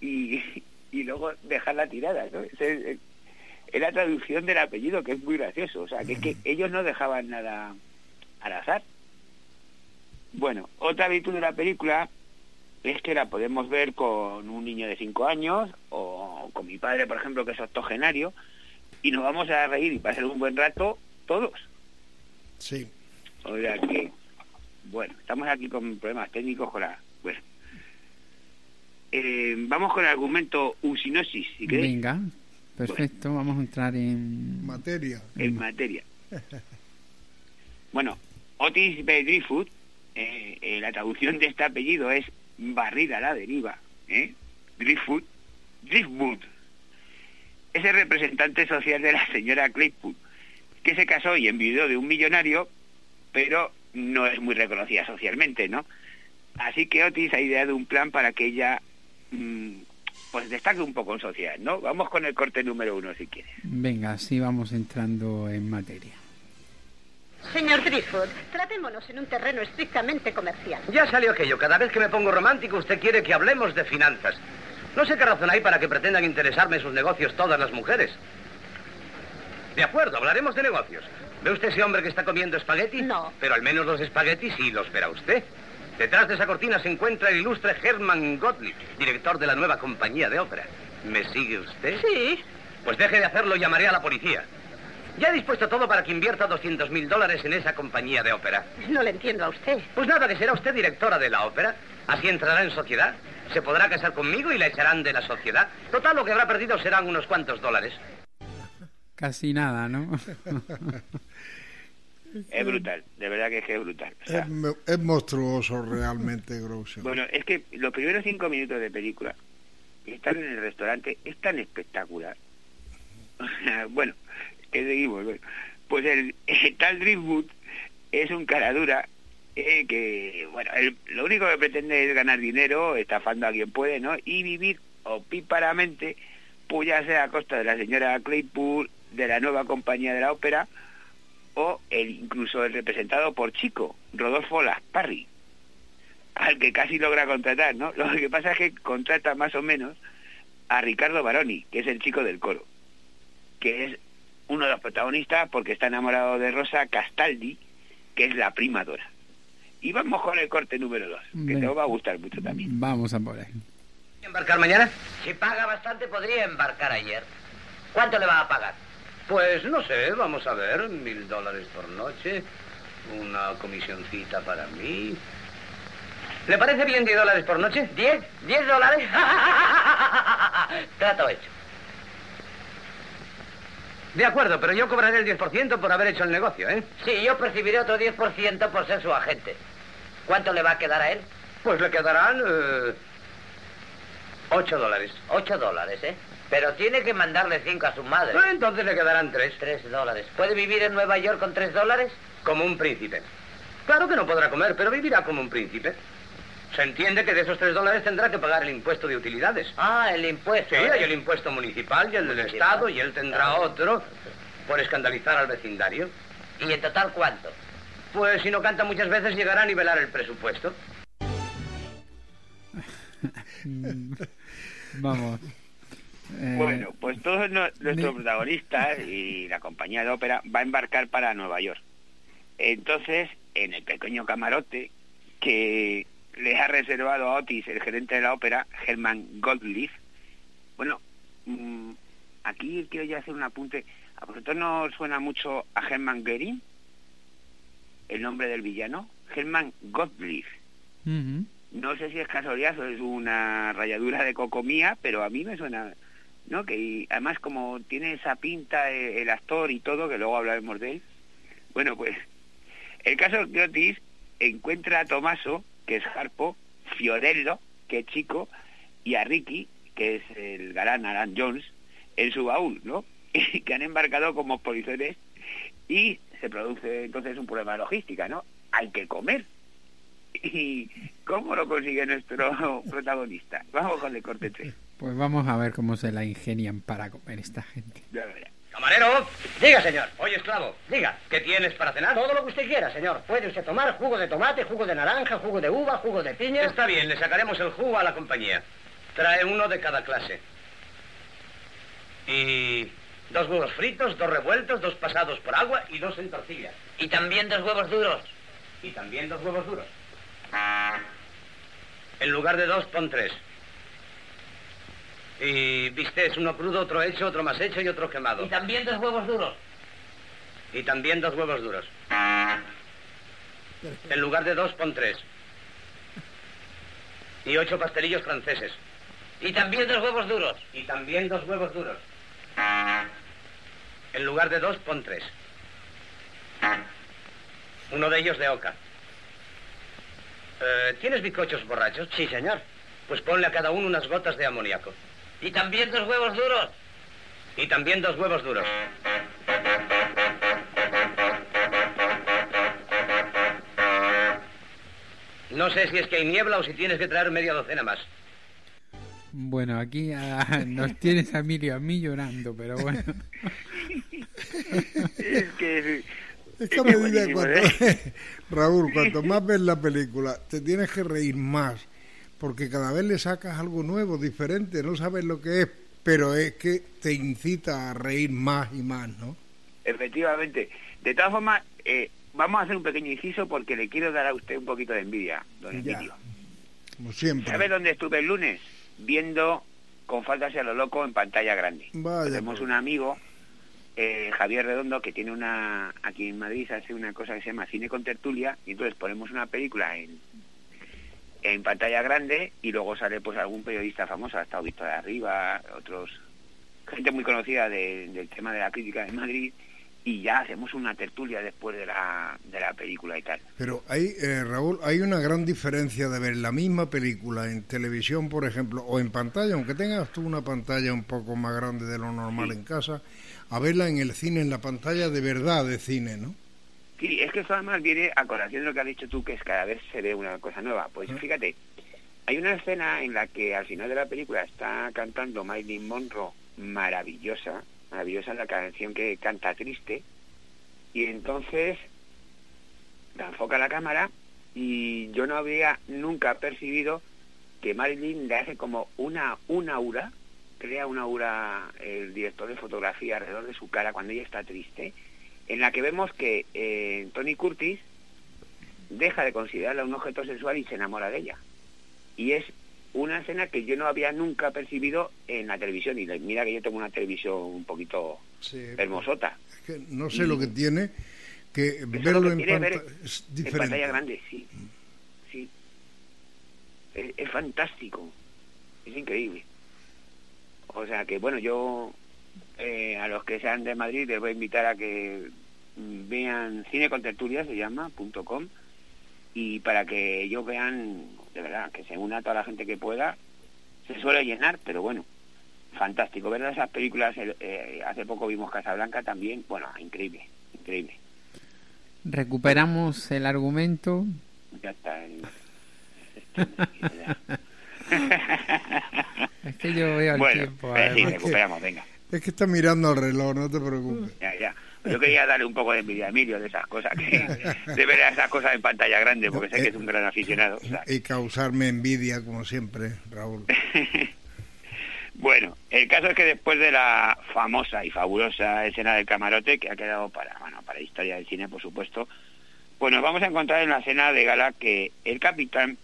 y, y luego dejarla tirada. ¿no? Es, la traducción del apellido, que es muy gracioso, o sea, que es que ellos no dejaban nada al azar. Bueno, otra virtud de la película es que la podemos ver con un niño de 5 años o con mi padre, por ejemplo, que es octogenario, y nos vamos a reír y pasar un buen rato todos. Sí. O sea que, bueno, estamos aquí con problemas técnicos con la... Bueno. Eh, vamos con el argumento usinosis, si queréis. Venga, perfecto, vamos a entrar en... Materia. En materia. bueno, Otis B. Driftwood, eh, eh, la traducción de este apellido es barrida a la deriva, ¿eh? Driftwood, Driftwood, es el representante social de la señora Claypool, que se casó y envidió de un millonario, pero no es muy reconocida socialmente, ¿no? Así que Otis ha ideado un plan para que ella mm, pues destaque un poco en sociedad, ¿no? Vamos con el corte número uno, si quieres. Venga, así vamos entrando en materia. Señor Driftwood, tratémonos en un terreno estrictamente comercial. Ya salió aquello. Cada vez que me pongo romántico, usted quiere que hablemos de finanzas. No sé qué razón hay para que pretendan interesarme en sus negocios todas las mujeres. De acuerdo, hablaremos de negocios. ¿Ve usted ese hombre que está comiendo espagueti? No. Pero al menos los espaguetis sí los verá usted. Detrás de esa cortina se encuentra el ilustre Herman Gottlieb, director de la nueva compañía de ópera. ¿Me sigue usted? Sí. Pues deje de hacerlo y llamaré a la policía. Ya he dispuesto todo para que invierta 200 mil dólares en esa compañía de ópera. No le entiendo a usted. Pues nada, que será usted directora de la ópera. Así entrará en sociedad se podrá casar conmigo y la echarán de la sociedad. Total, lo que habrá perdido serán unos cuantos dólares. Casi nada, ¿no? es brutal, de verdad que es, brutal. es, monstruoso realmente, Grosso. Bueno, es que los primeros cinco minutos de película, estar en el restaurante, es tan espectacular. bueno, ¿qué seguimos? pues el, tal Driftwood es un caradura eh, que, bueno, lo único que pretende es ganar dinero, estafando a quien puede, ¿no? Y vivir opíparamente, pues ya sea a costa de la señora Claypool, de la nueva compañía de la ópera, o el, incluso el representado por Chico, Rodolfo Lasparri, al que casi logra contratar, ¿no? Lo que pasa es que contrata más o menos a Ricardo Baroni, que es el chico del coro, que es uno de los protagonistas porque está enamorado de Rosa Castaldi, que es la prima Dora. Y vamos con el corte número 2, que te va a gustar mucho también. Vamos a por ahí. ¿Embarcar mañana? Si paga bastante, podría embarcar ayer. ¿Cuánto le va a pagar? Pues no sé, vamos a ver, mil dólares por noche, una comisioncita para mí. ¿Le parece bien 10 dólares por noche? ¿10? ¿10 dólares? Trato hecho. De acuerdo, pero yo cobraré el 10% por haber hecho el negocio, ¿eh? Sí, yo percibiré otro 10% por ser su agente. ¿Cuánto le va a quedar a él? Pues le quedarán... Eh, ocho dólares. Ocho dólares, ¿eh? Pero tiene que mandarle cinco a su madre. Entonces le quedarán tres. Tres dólares. ¿Puede vivir en Nueva York con tres dólares? Como un príncipe. Claro que no podrá comer, pero vivirá como un príncipe. Se entiende que de esos tres dólares tendrá que pagar el impuesto de utilidades. Ah, el impuesto. Sí, hay el impuesto municipal y el del Estado, y él tendrá otro por escandalizar al vecindario. ¿Y en total cuánto? Pues si no canta muchas veces llegará a nivelar el presupuesto. Vamos. Eh, bueno, pues todos nuestros protagonistas y la compañía de ópera va a embarcar para Nueva York. Entonces, en el pequeño camarote que le ha reservado a Otis, el gerente de la ópera, Herman Gottlieb, bueno, mm, aquí quiero ya hacer un apunte. ¿A vosotros no suena mucho a Hermann Goering? El nombre del villano. Hermann Gottlieb. No sé si es casualidad o es una rayadura de cocomía, pero a mí me suena, ¿no? Que además como tiene esa pinta el, actor y todo, que luego hablaremos de él. Bueno, pues el caso que Otis encuentra a Tomaso, que es Harpo, Fiorello, que es chico, y a Ricky, que es el galán Alan Jones, en su baúl, ¿no? que han embarcado como polizores y se produce entonces un problema de logística, ¿no? Hay que comer. ¿Y cómo lo consigue nuestro protagonista? Vamos con el corte 3. Pues vamos a ver cómo se la ingenian para comer esta gente. Camarero, diga, señor. Oye, esclavo, diga, ¿qué tienes para cenar? Todo lo que usted quiera, señor. Puede usted tomar jugo de tomate, jugo de naranja, jugo de uva, jugo de piña. Está bien, le sacaremos el jugo a la compañía. Trae uno de cada clase. Y dos huevos fritos, dos revueltos, dos pasados por agua y dos en tortilla. Y también dos huevos duros. Y también dos huevos duros. En lugar de dos, pon tres. Y es uno crudo, otro hecho, otro más hecho y otro quemado. Y también dos huevos duros. Y también dos huevos duros. En lugar de dos, pon tres. Y ocho pastelillos franceses. Y también dos huevos duros. Y también dos huevos duros. En lugar de dos, pon tres. Uno de ellos de oca. Eh, ¿Tienes bizcochos borrachos? Sí, señor. Pues ponle a cada uno unas gotas de amoníaco. Y también dos huevos duros. Y también dos huevos duros. No sé si es que hay niebla o si tienes que traer media docena más. Bueno, aquí ah, nos tienes a Emilio a mí llorando, pero bueno. es que... Es que a medida ¿eh? Raúl, cuanto más ves la película, te tienes que reír más porque cada vez le sacas algo nuevo, diferente, no sabes lo que es, pero es que te incita a reír más y más, ¿no? Efectivamente. De todas formas, eh, vamos a hacer un pequeño inciso porque le quiero dar a usted un poquito de envidia, don Emilio. Como siempre. ¿Sabe dónde estuve el lunes? Viendo con falta hacia lo loco en pantalla grande. Tenemos un amigo, eh, Javier Redondo, que tiene una, aquí en Madrid hace una cosa que se llama Cine con Tertulia, y entonces ponemos una película en en pantalla grande y luego sale pues algún periodista famoso, ha estado visto de arriba, otros gente muy conocida del tema de la crítica de Madrid y ya hacemos una tertulia después de la, de la película y tal. Pero hay, eh, Raúl, hay una gran diferencia de ver la misma película en televisión, por ejemplo, o en pantalla, aunque tengas tú una pantalla un poco más grande de lo normal en casa, a verla en el cine, en la pantalla de verdad de cine, ¿no? Sí, es que eso además viene a colación de lo que has dicho tú, que es cada vez se ve una cosa nueva. Pues fíjate, hay una escena en la que al final de la película está cantando Marilyn Monroe, maravillosa, maravillosa la canción que canta triste, y entonces la enfoca la cámara y yo no había nunca percibido que Marilyn le hace como una, una aura, crea una aura el director de fotografía alrededor de su cara cuando ella está triste, en la que vemos que eh, Tony Curtis deja de considerarla un objeto sexual y se enamora de ella. Y es una escena que yo no había nunca percibido en la televisión. Y mira que yo tengo una televisión un poquito hermosota. Es que no sé lo que tiene, que verlo en, pantalla grande, sí. sí. es fantástico. Es increíble. O sea que, bueno, yo eh, a los que sean de Madrid les voy a invitar a que vean cine con tertulia se llama .com y para que ellos vean de verdad que se una toda la gente que pueda. Se suele llenar pero bueno fantástico. Ver esas películas eh, hace poco vimos Casablanca también. Bueno increíble increíble. Recuperamos el argumento. Ya está es que yo veo el tiempo eh, sí, recuperamos venga es que está mirando al reloj, no te preocupes. Ya, ya. Yo quería darle un poco de envidia a Emilio de esas cosas, que, de ver esas cosas en pantalla grande, porque sé que es un gran aficionado. Y causarme envidia, como siempre, Raúl. bueno, el caso es que después de la famosa y fabulosa escena del camarote, que ha quedado para, bueno, para historia del cine, por supuesto, pues nos vamos a encontrar en la escena de gala que el capitán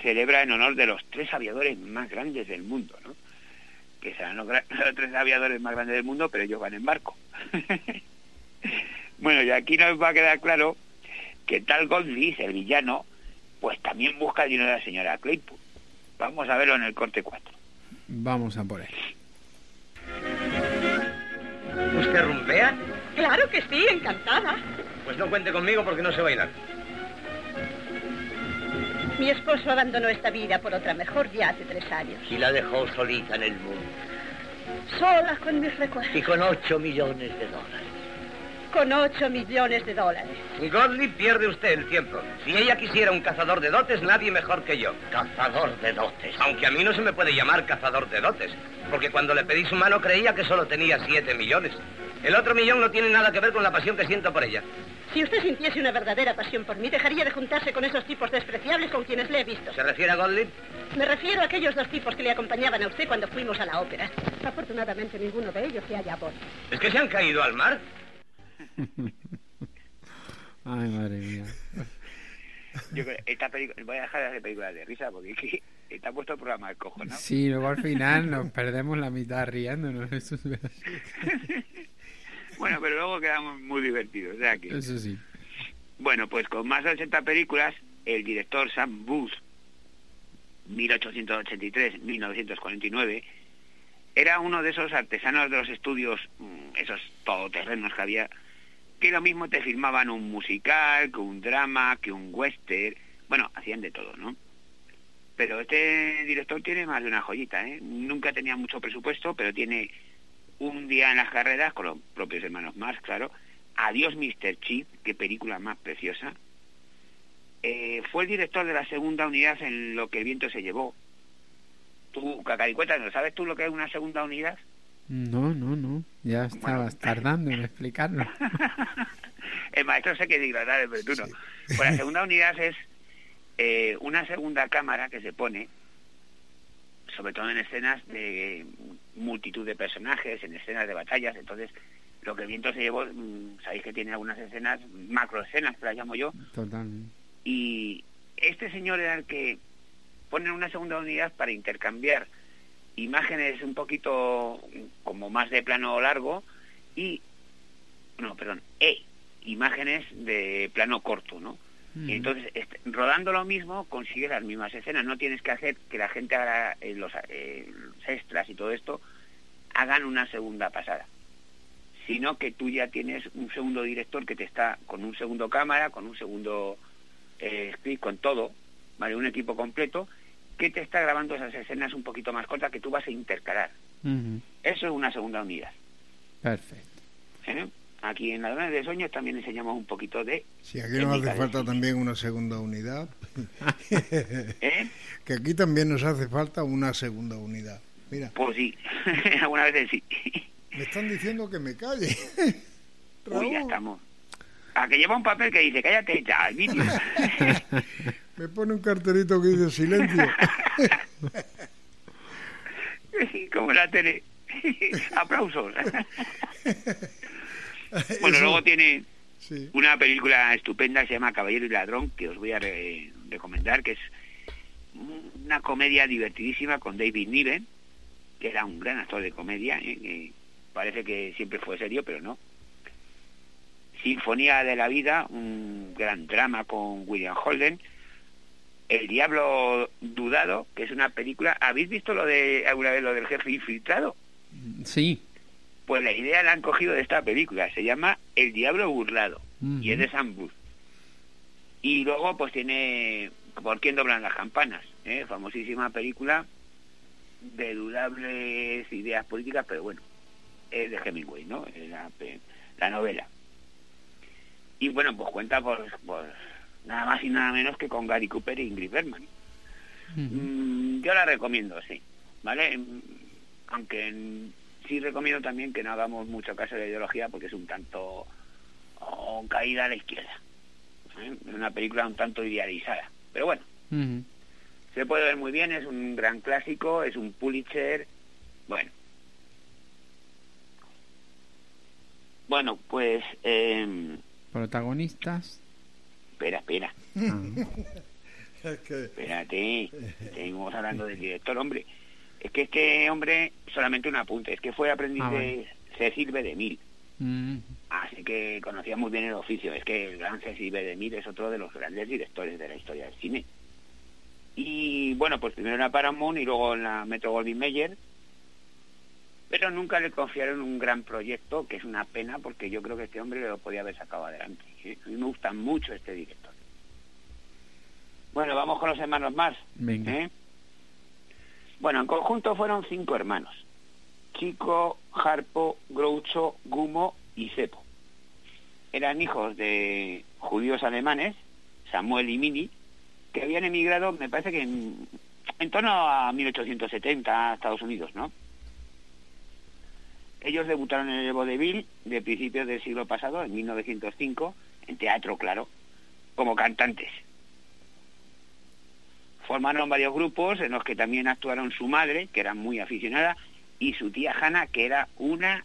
celebra en honor de los tres aviadores más grandes del mundo, ¿no? Que serán los, tres aviadores más grandes del mundo, pero ellos van en barco. bueno, y aquí nos va a quedar claro que tal Goldlis, el villano, pues también busca el dinero de la señora Claypool. Vamos a verlo en el corte 4. Vamos a por él. ¿Usted rumbea? Claro que sí, encantada. Pues no cuente conmigo porque no sé bailar. Mi esposo abandonó esta vida por otra mejor ya hace tres años. Y la dejó solita en el mundo. Sola con mis recuerdos. Y con ocho millones de dólares. Con 8 millones de dólares. Godley pierde usted el tiempo. Si ella quisiera un cazador de dotes, nadie mejor que yo. Cazador de dotes. Aunque a mí no se me puede llamar cazador de dotes, porque cuando le pedí su mano creía que solo tenía 7 millones. El otro millón no tiene nada que ver con la pasión que siento por ella. Si usted sintiese una verdadera pasión por mí, dejaría de juntarse con esos tipos despreciables con quienes le he visto. ¿Se refiere a Gottlieb? Me refiero a aquellos dos tipos que le acompañaban a usted cuando fuimos a la ópera. Afortunadamente ninguno de ellos se haya a ¿Es que se han caído al mar? Ay, madre mía. Yo esta película, voy a dejar de hacer películas de risa porque es que está puesto el programa de cojo, ¿no? Sí, luego al final nos perdemos la mitad riéndonos. Eso es bueno, pero luego quedamos muy divertidos. O sea que... Eso sí. Bueno, pues con más de 80 películas, el director Sam Booth, 1883-1949, era uno de esos artesanos de los estudios, mm, esos todoterrenos que había, que lo mismo te filmaban un musical, que un drama, que un western, bueno, hacían de todo, ¿no? Pero este director tiene más de una joyita, ¿eh? Nunca tenía mucho presupuesto, pero tiene un día en las carreras, con los propios hermanos Marx, claro, Adiós Mr. Chip, qué película más preciosa. Eh, fue el director de la segunda unidad en Lo que el viento se llevó. Tú, Cacaricueta, ¿no sabes tú lo que es una segunda unidad? No, no, no. Ya estabas tardando en explicarlo. el maestro sé que digradar, pero tú no. Pues la segunda unidad es eh, una segunda cámara que se pone sobre todo en escenas de multitud de personajes, en escenas de batallas, entonces lo que el viento se llevó, mm, sabéis que tiene algunas escenas, macro escenas, que las llamo yo. Total. Y este señor era el que pone una segunda unidad para intercambiar imágenes un poquito como más de plano largo y, no, perdón, e imágenes de plano corto, ¿no? Entonces, rodando lo mismo, consigue las mismas escenas. No tienes que hacer que la gente haga eh, los, eh, los, extras y todo esto, hagan una segunda pasada. Sino que tú ya tienes un segundo director que te está con un segundo cámara, con un segundo eh, script, con todo, ¿vale? Un equipo completo, que te está grabando esas escenas un poquito más cortas que tú vas a intercalar. Eso es una segunda unidad. Perfecto. Aquí en Ladrones de Sueños también enseñamos un poquito de... Sí, aquí nos hace falta también una segunda unidad. ¿Eh? Que aquí también nos hace falta una segunda unidad. Mira. Pues sí, algunas veces sí. Me están diciendo que me calle. Uy, ya estamos. A que lleva un papel que dice, cállate ya, el vídeo. me pone un cartelito que dice silencio. Como la tele. Aplausos. Bueno, luego tiene una película estupenda que se llama Caballero y Ladrón, que os voy a recomendar, que es una comedia divertidísima con David Niven, que era un gran actor de comedia, ¿eh? parece que siempre fue serio, pero no. Sinfonía de la Vida, un gran drama con William Holden. El Diablo Dudado, que es una película... ¿Habéis visto lo de alguna vez lo del jefe infiltrado? Sí. Pues la idea la han cogido de esta película, se llama El Diablo Burlado, y es de Sam Booth. Y luego pues tiene Por quién doblan las campanas, ¿eh? famosísima película de dudables ideas políticas, pero bueno, es de Hemingway, ¿no? La, la novela. Y bueno, pues cuenta por, nada más y nada menos que con Gary Cooper e Ingrid Bergman. Mm, yo la recomiendo, sí, ¿vale? Aunque sí recomiendo también que no hagamos mucho caso de la ideología porque es un tanto oh, caída a la izquierda. ¿eh? Es una película un tanto idealizada. Pero bueno, se puede ver muy bien, es un gran clásico, es un Pulitzer. Bueno. Bueno, pues... Eh... Protagonistas. Espera, espera. Espérate, seguimos hablando del director, hombre. Es que este hombre, solamente un apunte, es que fue aprendiz ah, de Cecil B. DeMille. Mm. Así que conocía muy bien el oficio. Es que el gran Cecil B. DeMille es otro de los grandes directores de la historia del cine. Y bueno, pues primero en la Paramount y luego en la Metro Goldwyn Mayer. Pero nunca le confiaron un gran proyecto, que es una pena porque yo creo que este hombre lo podía haber sacado adelante. A mí me gusta mucho este director. Bueno, vamos con los hermanos más. ¿eh? Bueno, en conjunto fueron cinco hermanos. Chico, Harpo, Groucho, Gumo y Cepo. eran hijos de judíos alemanes, Samuel y Mini, que habían emigrado, me parece que en, en torno a 1870 a Estados Unidos, ¿no? Ellos debutaron en el vodevil de principios del siglo pasado, en 1905, en teatro, claro, como cantantes. Formaron varios grupos en los que también actuaron su madre, que era muy aficionada, y su tía Hanna, que era una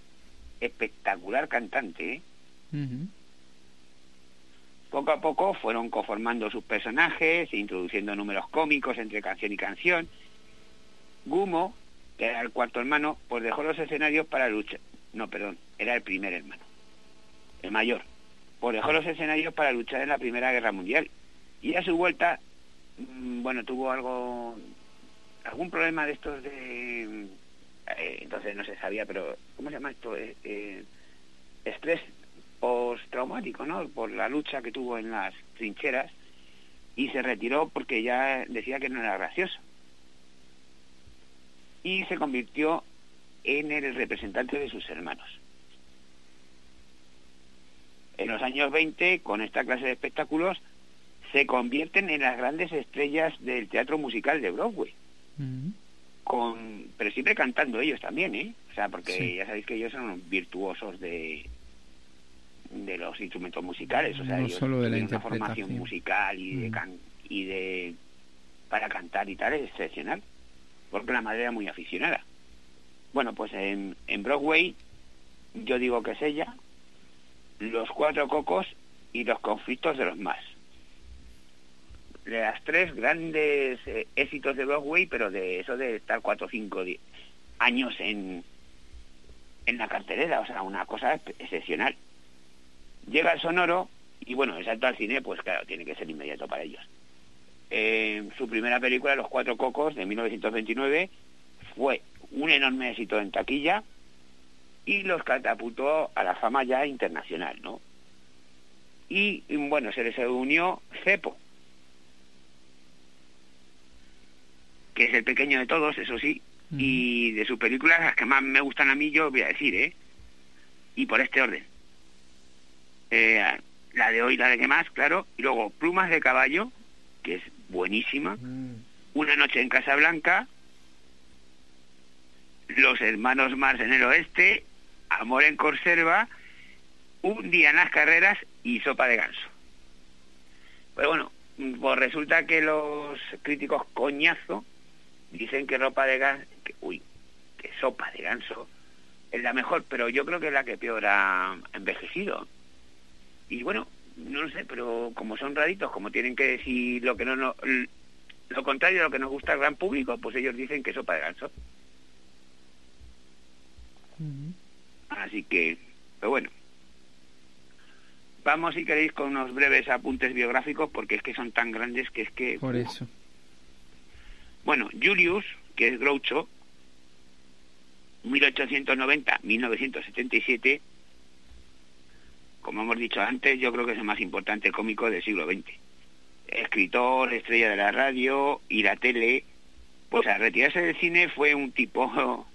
espectacular cantante. ¿eh? Poco a poco fueron conformando sus personajes, introduciendo números cómicos entre canción y canción. Gumo, era el cuarto hermano, pues dejó los escenarios para luchar. No, perdón, era el primer hermano, el mayor. Pues dejó los escenarios para luchar en la Primera Guerra Mundial. Y a su vuelta, mm, bueno, tuvo algo, algún problema de estos de... Eh, entonces no se sabía, pero ¿cómo se llama esto? Eh, eh estrés postraumático, ¿no? Por la lucha que tuvo en las trincheras y se retiró porque ya decía que no era gracioso. Y se convirtió en el representante de sus hermanos. En los años 20, con esta clase de espectáculos, se convierten en las grandes estrellas del teatro musical de Broadway. con, pero siempre cantando ellos también, ¿eh? O sea, porque ya sabéis que ellos son virtuosos de, de los instrumentos musicales, o sea, ellos solo de la una formación musical y de, mm. y de para cantar y tal es excepcional, porque la madre era muy aficionada. Bueno, pues en, en Broadway yo digo que es ella, los cuatro cocos y los conflictos de los más. De las tres grandes eh, éxitos de Broadway, pero de eso de estar cuatro o cinco años en, en la cartelera, o sea, una cosa excepcional. Llega el sonoro y bueno, el salto al cine, pues claro, tiene que ser inmediato para ellos. Eh, su primera película, Los Cuatro Cocos, de 1929, fue un enorme éxito en taquilla y los catapultó a la fama ya internacional, ¿no? Y bueno, se les unió Cepo, que es el pequeño de todos, eso sí, y de sus películas, las que más me gustan a mí, yo voy a decir, ¿eh? Y por este orden. Eh, la de hoy, la de que más, claro, y luego Plumas de Caballo, que es buenísima, mm. Una noche en Casablanca, Los hermanos Mars en el oeste, Amor en Conserva, Un día en las carreras y Sopa de ganso. Pero bueno, pues resulta que los críticos coñazo dicen que ropa de ganso, que, uy, que sopa de ganso es la mejor, pero yo creo que es la que peor ha envejecido. Y bueno, no lo sé, pero como son raritos, como tienen que decir lo que no, no lo contrario a lo que nos gusta al gran público, pues ellos dicen que sopa de ganso. Así que, pero bueno. Vamos, si queréis, con unos breves apuntes biográficos, porque es que son tan grandes que es que... Por eso. Bueno, Julius, que es Groucho, 1890-1977, como hemos dicho antes, yo creo que es el más importante cómico del siglo XX. Escritor, estrella de la radio y la tele. Pues al retirarse del cine fue un tipo,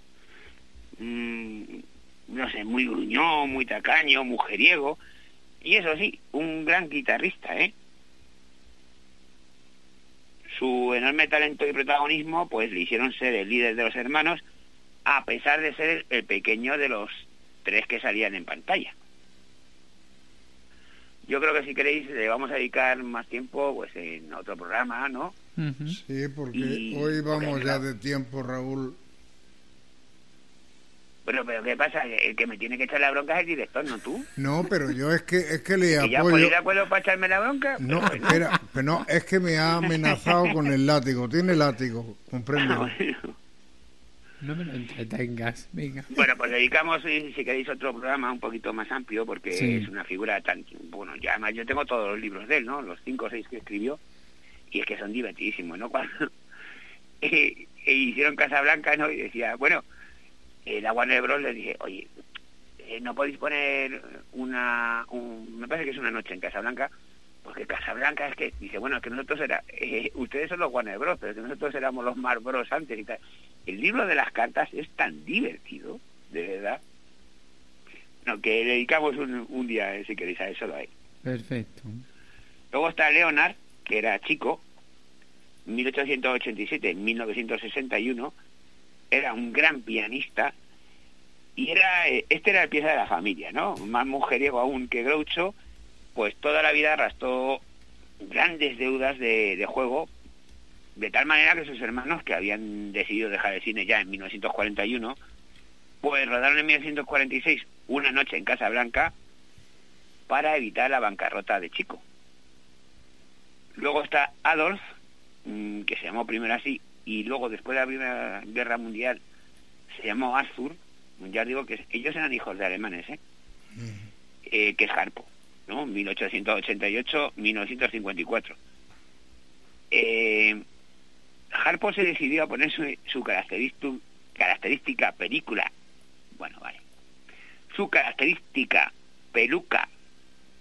mm, no sé, muy gruñón, muy tacaño, mujeriego. Y eso sí, un gran guitarrista, ¿eh? Su enorme talento y protagonismo pues le hicieron ser el líder de los hermanos a pesar de ser el pequeño de los tres que salían en pantalla yo creo que si queréis le vamos a dedicar más tiempo pues en otro programa, ¿no? Sí, porque hoy vamos ya de tiempo, Raúl. Bueno, pero ¿qué pasa? El que me tiene que echar la bronca es el director, no tú. No, pero yo es que es que le apoyo. ya de acuerdo para echarme la bronca? No, espera, pero no, es que me ha amenazado con el látigo. Tiene látigo, comprende. No me lo entretengas, venga. Bueno, pues dedicamos, si, queréis, otro programa un poquito más amplio, porque es una figura tan... Bueno, ya además yo tengo todos los libros de él, ¿no? Los cinco o seis que escribió, y es que son divertidísimos, ¿no? Cuando eh, eh, hicieron Casablanca, ¿no? Y decía, bueno, el agua Warner Bros. le dije, oye, eh, ¿no podéis poner una... me parece que es una noche en Casablanca, porque Casablanca es que, dice, bueno, es que nosotros era, ustedes son los Warner Bros., pero que nosotros éramos los Mar Bros. antes y tal el libro de las cartas es tan divertido, de verdad. No, que le dedicamos un, día, si queréis, a eso lo hay. Perfecto. Luego está Leonard, que era chico, 1887-1961, era un gran pianista y era eh, este era el pieza de la familia, ¿no? Más mujeriego aún que Groucho, pues toda la vida arrastró grandes deudas de, de juego, de tal manera que sus hermanos, que habían decidido dejar el cine ya en 1941, pues rodaron en 1946 una noche en Casa Blanca para evitar la bancarrota de Chico. Luego está Adolf, mm, que se llamó primero así, y luego después de la Primera Guerra Mundial se llamó Arthur, ya digo que ellos eran hijos de alemanes, ¿eh? eh que es Harpo, ¿no? 1888-1954. Eh, Harpo se decidió a poner su, su característica película, bueno, vale, su característica peluca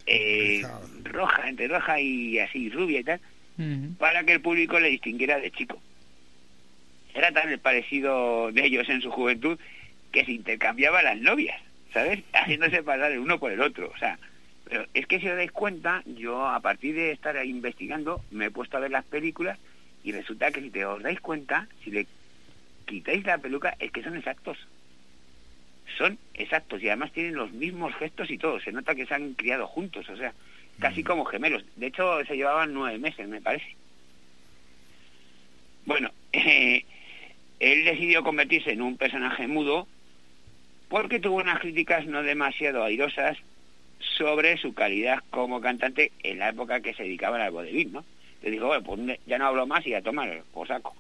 eh, roja, entre roja y así rubia y tal, para que el público le distinguiera de chico. Era tan el parecido de ellos en su juventud que se intercambiaban las novias, ¿sabes? Haciéndose pasar el uno por el otro, o sea, pero es que si os dais cuenta, yo a partir de estar investigando me he puesto a ver las películas y resulta que si te os dais cuenta, si le quitáis la peluca, es que son exactos. Son exactos y además tienen los mismos gestos y todo. Se nota que se han criado juntos, o sea, casi mm. como gemelos. De hecho, se llevaban nueve meses, me parece. Bueno, eh, él decidió convertirse en un personaje mudo porque tuvo unas críticas no demasiado airosas sobre su calidad como cantante en la época que se dedicaban al vodevil, ¿no? Le dijo, bueno, pues ya no hablo más y a tomar por saco.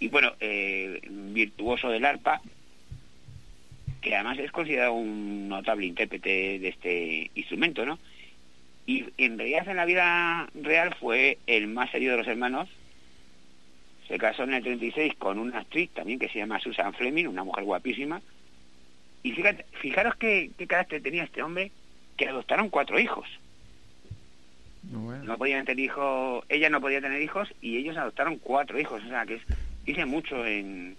Y bueno, eh, virtuoso del arpa, que además es considerado un notable intérprete de este instrumento, ¿no? Y en realidad en la vida real fue el más serio de los hermanos. Se casó en el 36 con una actriz también que se llama Susan Fleming, una mujer guapísima. Y fijaros qué carácter tenía este hombre, que adoptaron cuatro hijos. No podían tener hijos, ella no podía tener hijos y ellos adoptaron cuatro hijos, o sea que es, dice mucho en,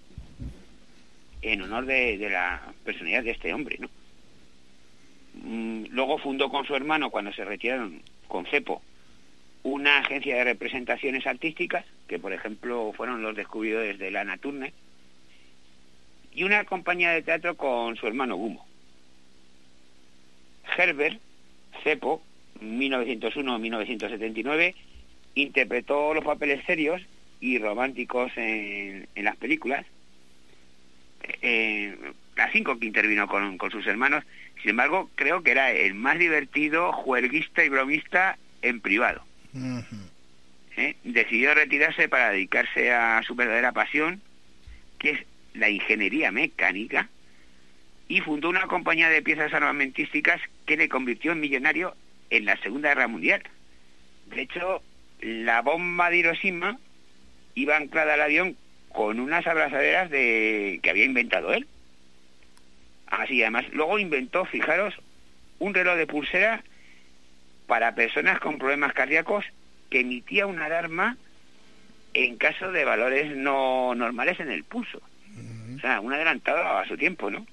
en honor de, la personalidad de este hombre, ¿no? Mm, luego fundó con su hermano, cuando se retiraron con Cepo, una agencia de representaciones artísticas, que por ejemplo fueron los descubridores de la Turner, y una compañía de teatro con su hermano Gumo. Herbert, Cepo, 1901-1979, interpretó los papeles serios y románticos en, las películas. Eh, las cinco que intervino con, sus hermanos, sin embargo, creo que era el más divertido, juerguista y bromista en privado. ¿Eh? Decidió retirarse para dedicarse a su verdadera pasión, que es la ingeniería mecánica, y fundó una compañía de piezas armamentísticas que le convirtió en millonario en la Segunda Guerra Mundial. De hecho, la bomba de Hiroshima iba anclada al avión con unas abrazaderas de que había inventado él. Así, además, luego inventó, fijaros, un reloj de pulsera para personas con problemas cardíacos que emitía una alarma en caso de valores no normales en el pulso. O sea, un adelantado a su tiempo, ¿no?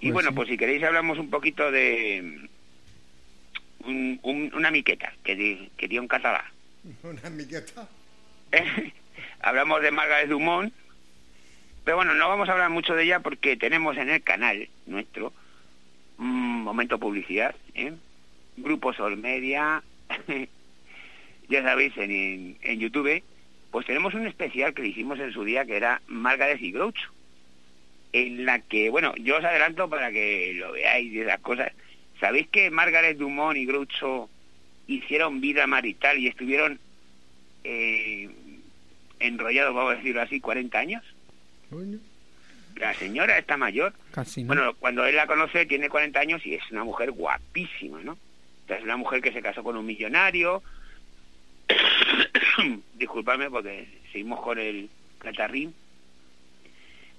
Y pues bueno, pues si queréis hablamos un poquito de, una miqueta que, que dio un catalán. ¿Una miqueta? Hablamos de Margaret Dumont, pero bueno, no vamos a hablar mucho de ella porque tenemos en el canal nuestro un momento publicidad, ¿eh? Grupo Sol Media, ya sabéis, en, en, YouTube, pues tenemos un especial que hicimos en su día que era Margaret y Groucho, en la que, bueno, yo os adelanto para que lo veáis de las cosas, ¿Sabéis que Margaret Dumont y Groucho hicieron vida marital y estuvieron eh, enrollados, vamos a decirlo así, 40 años? La señora está mayor. Bueno, cuando él la conoce tiene 40 años y es una mujer guapísima, ¿no? Es una mujer que se casó con un millonario. Disculpadme porque seguimos con el catarrín.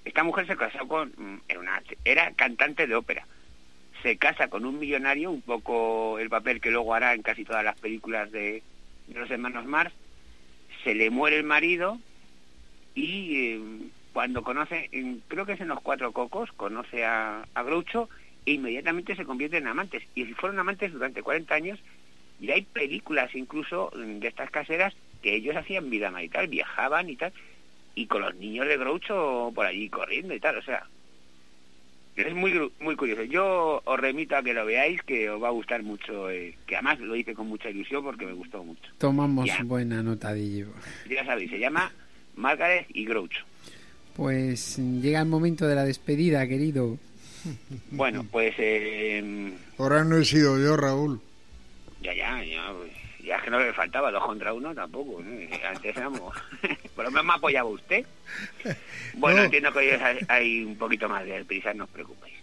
Esta mujer se casó con... Mm, era, una, era cantante de ópera se casa con un millonario, un poco el papel que luego hará en casi todas las películas de, los hermanos Mars, se le muere el marido y eh, cuando conoce, creo que es en Los Cuatro Cocos, conoce a, a Groucho e inmediatamente se convierten en amantes. Y si fueron amantes durante 40 años, y hay películas incluso de estas caseras que ellos hacían vida marital, viajaban y tal, y con los niños de Groucho por allí corriendo y tal, o sea, es muy muy curioso. Yo os remito a que lo veáis, que os va a gustar mucho, eh, que además lo hice con mucha ilusión porque me gustó mucho. Tomamos buena nota de Ya sabéis, se llama Margaret y Groucho. Pues llega el momento de la despedida, querido. Bueno, pues... Eh, Ahora no he sido yo, Raúl. Ya, ya, ya. Pues, ya es que no le faltaba dos contra uno tampoco. Antes éramos... Por lo menos me apoyaba usted. Bueno, entiendo que hoy hay, un poquito más de prisa, no os preocupéis.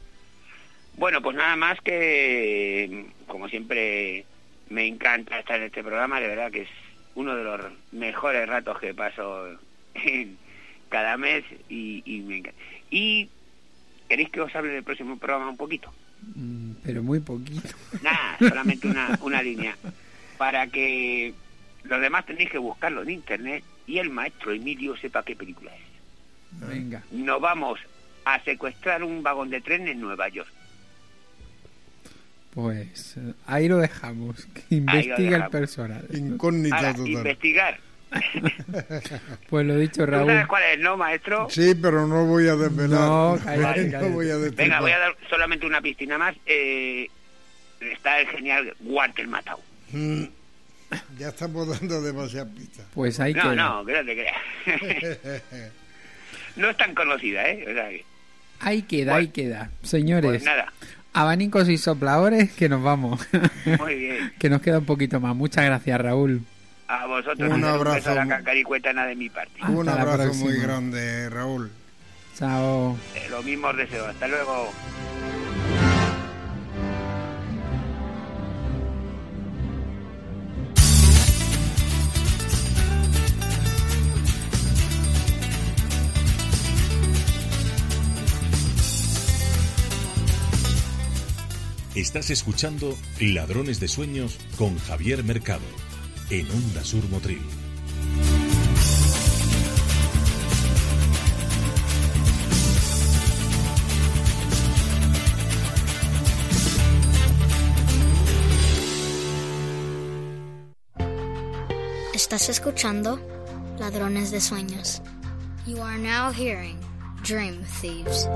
Bueno, pues nada más que, como siempre, me encanta estar en este programa. De verdad que es uno de los mejores ratos que paso en cada mes y, y me encanta. Y ¿Queréis que os hable del próximo programa un poquito? Mm, pero muy poquito. Nada, solamente una, una línea. Para que los demás tenéis que buscarlo en internet y el maestro Emilio sepa qué película es. Venga. Nos vamos a secuestrar un vagón de tren en Nueva York. Pues eh, ahí lo dejamos. Que investiga el personal. Incógnita total. Investigar pues lo dicho, Raúl. sabes cuál es, no, maestro? Sí, pero no voy a desvelar. No, voy a Venga, voy a dar solamente una piscina más. Eh, está el genial Walter Matau. Mm, ya estamos dando demasiadas pistas. Pues hay no, No, no, que no es tan conocida, ¿eh? O sea que... Ahí queda, ahí queda. Señores. Pues nada. Abanicos y sopladores, que nos vamos. Muy bien. que nos queda un poquito más. Muchas gracias, Raúl. A vosotros un abrazo. Un la de mi parte. un abrazo muy grande, Raúl. Chao. Eh, lo mismo os deseo. Hasta luego. Estás escuchando Ladrones de Sueños con Javier Mercado en Onda Sur Motril. Estás escuchando Ladrones de Sueños. You are now hearing Dream Thieves.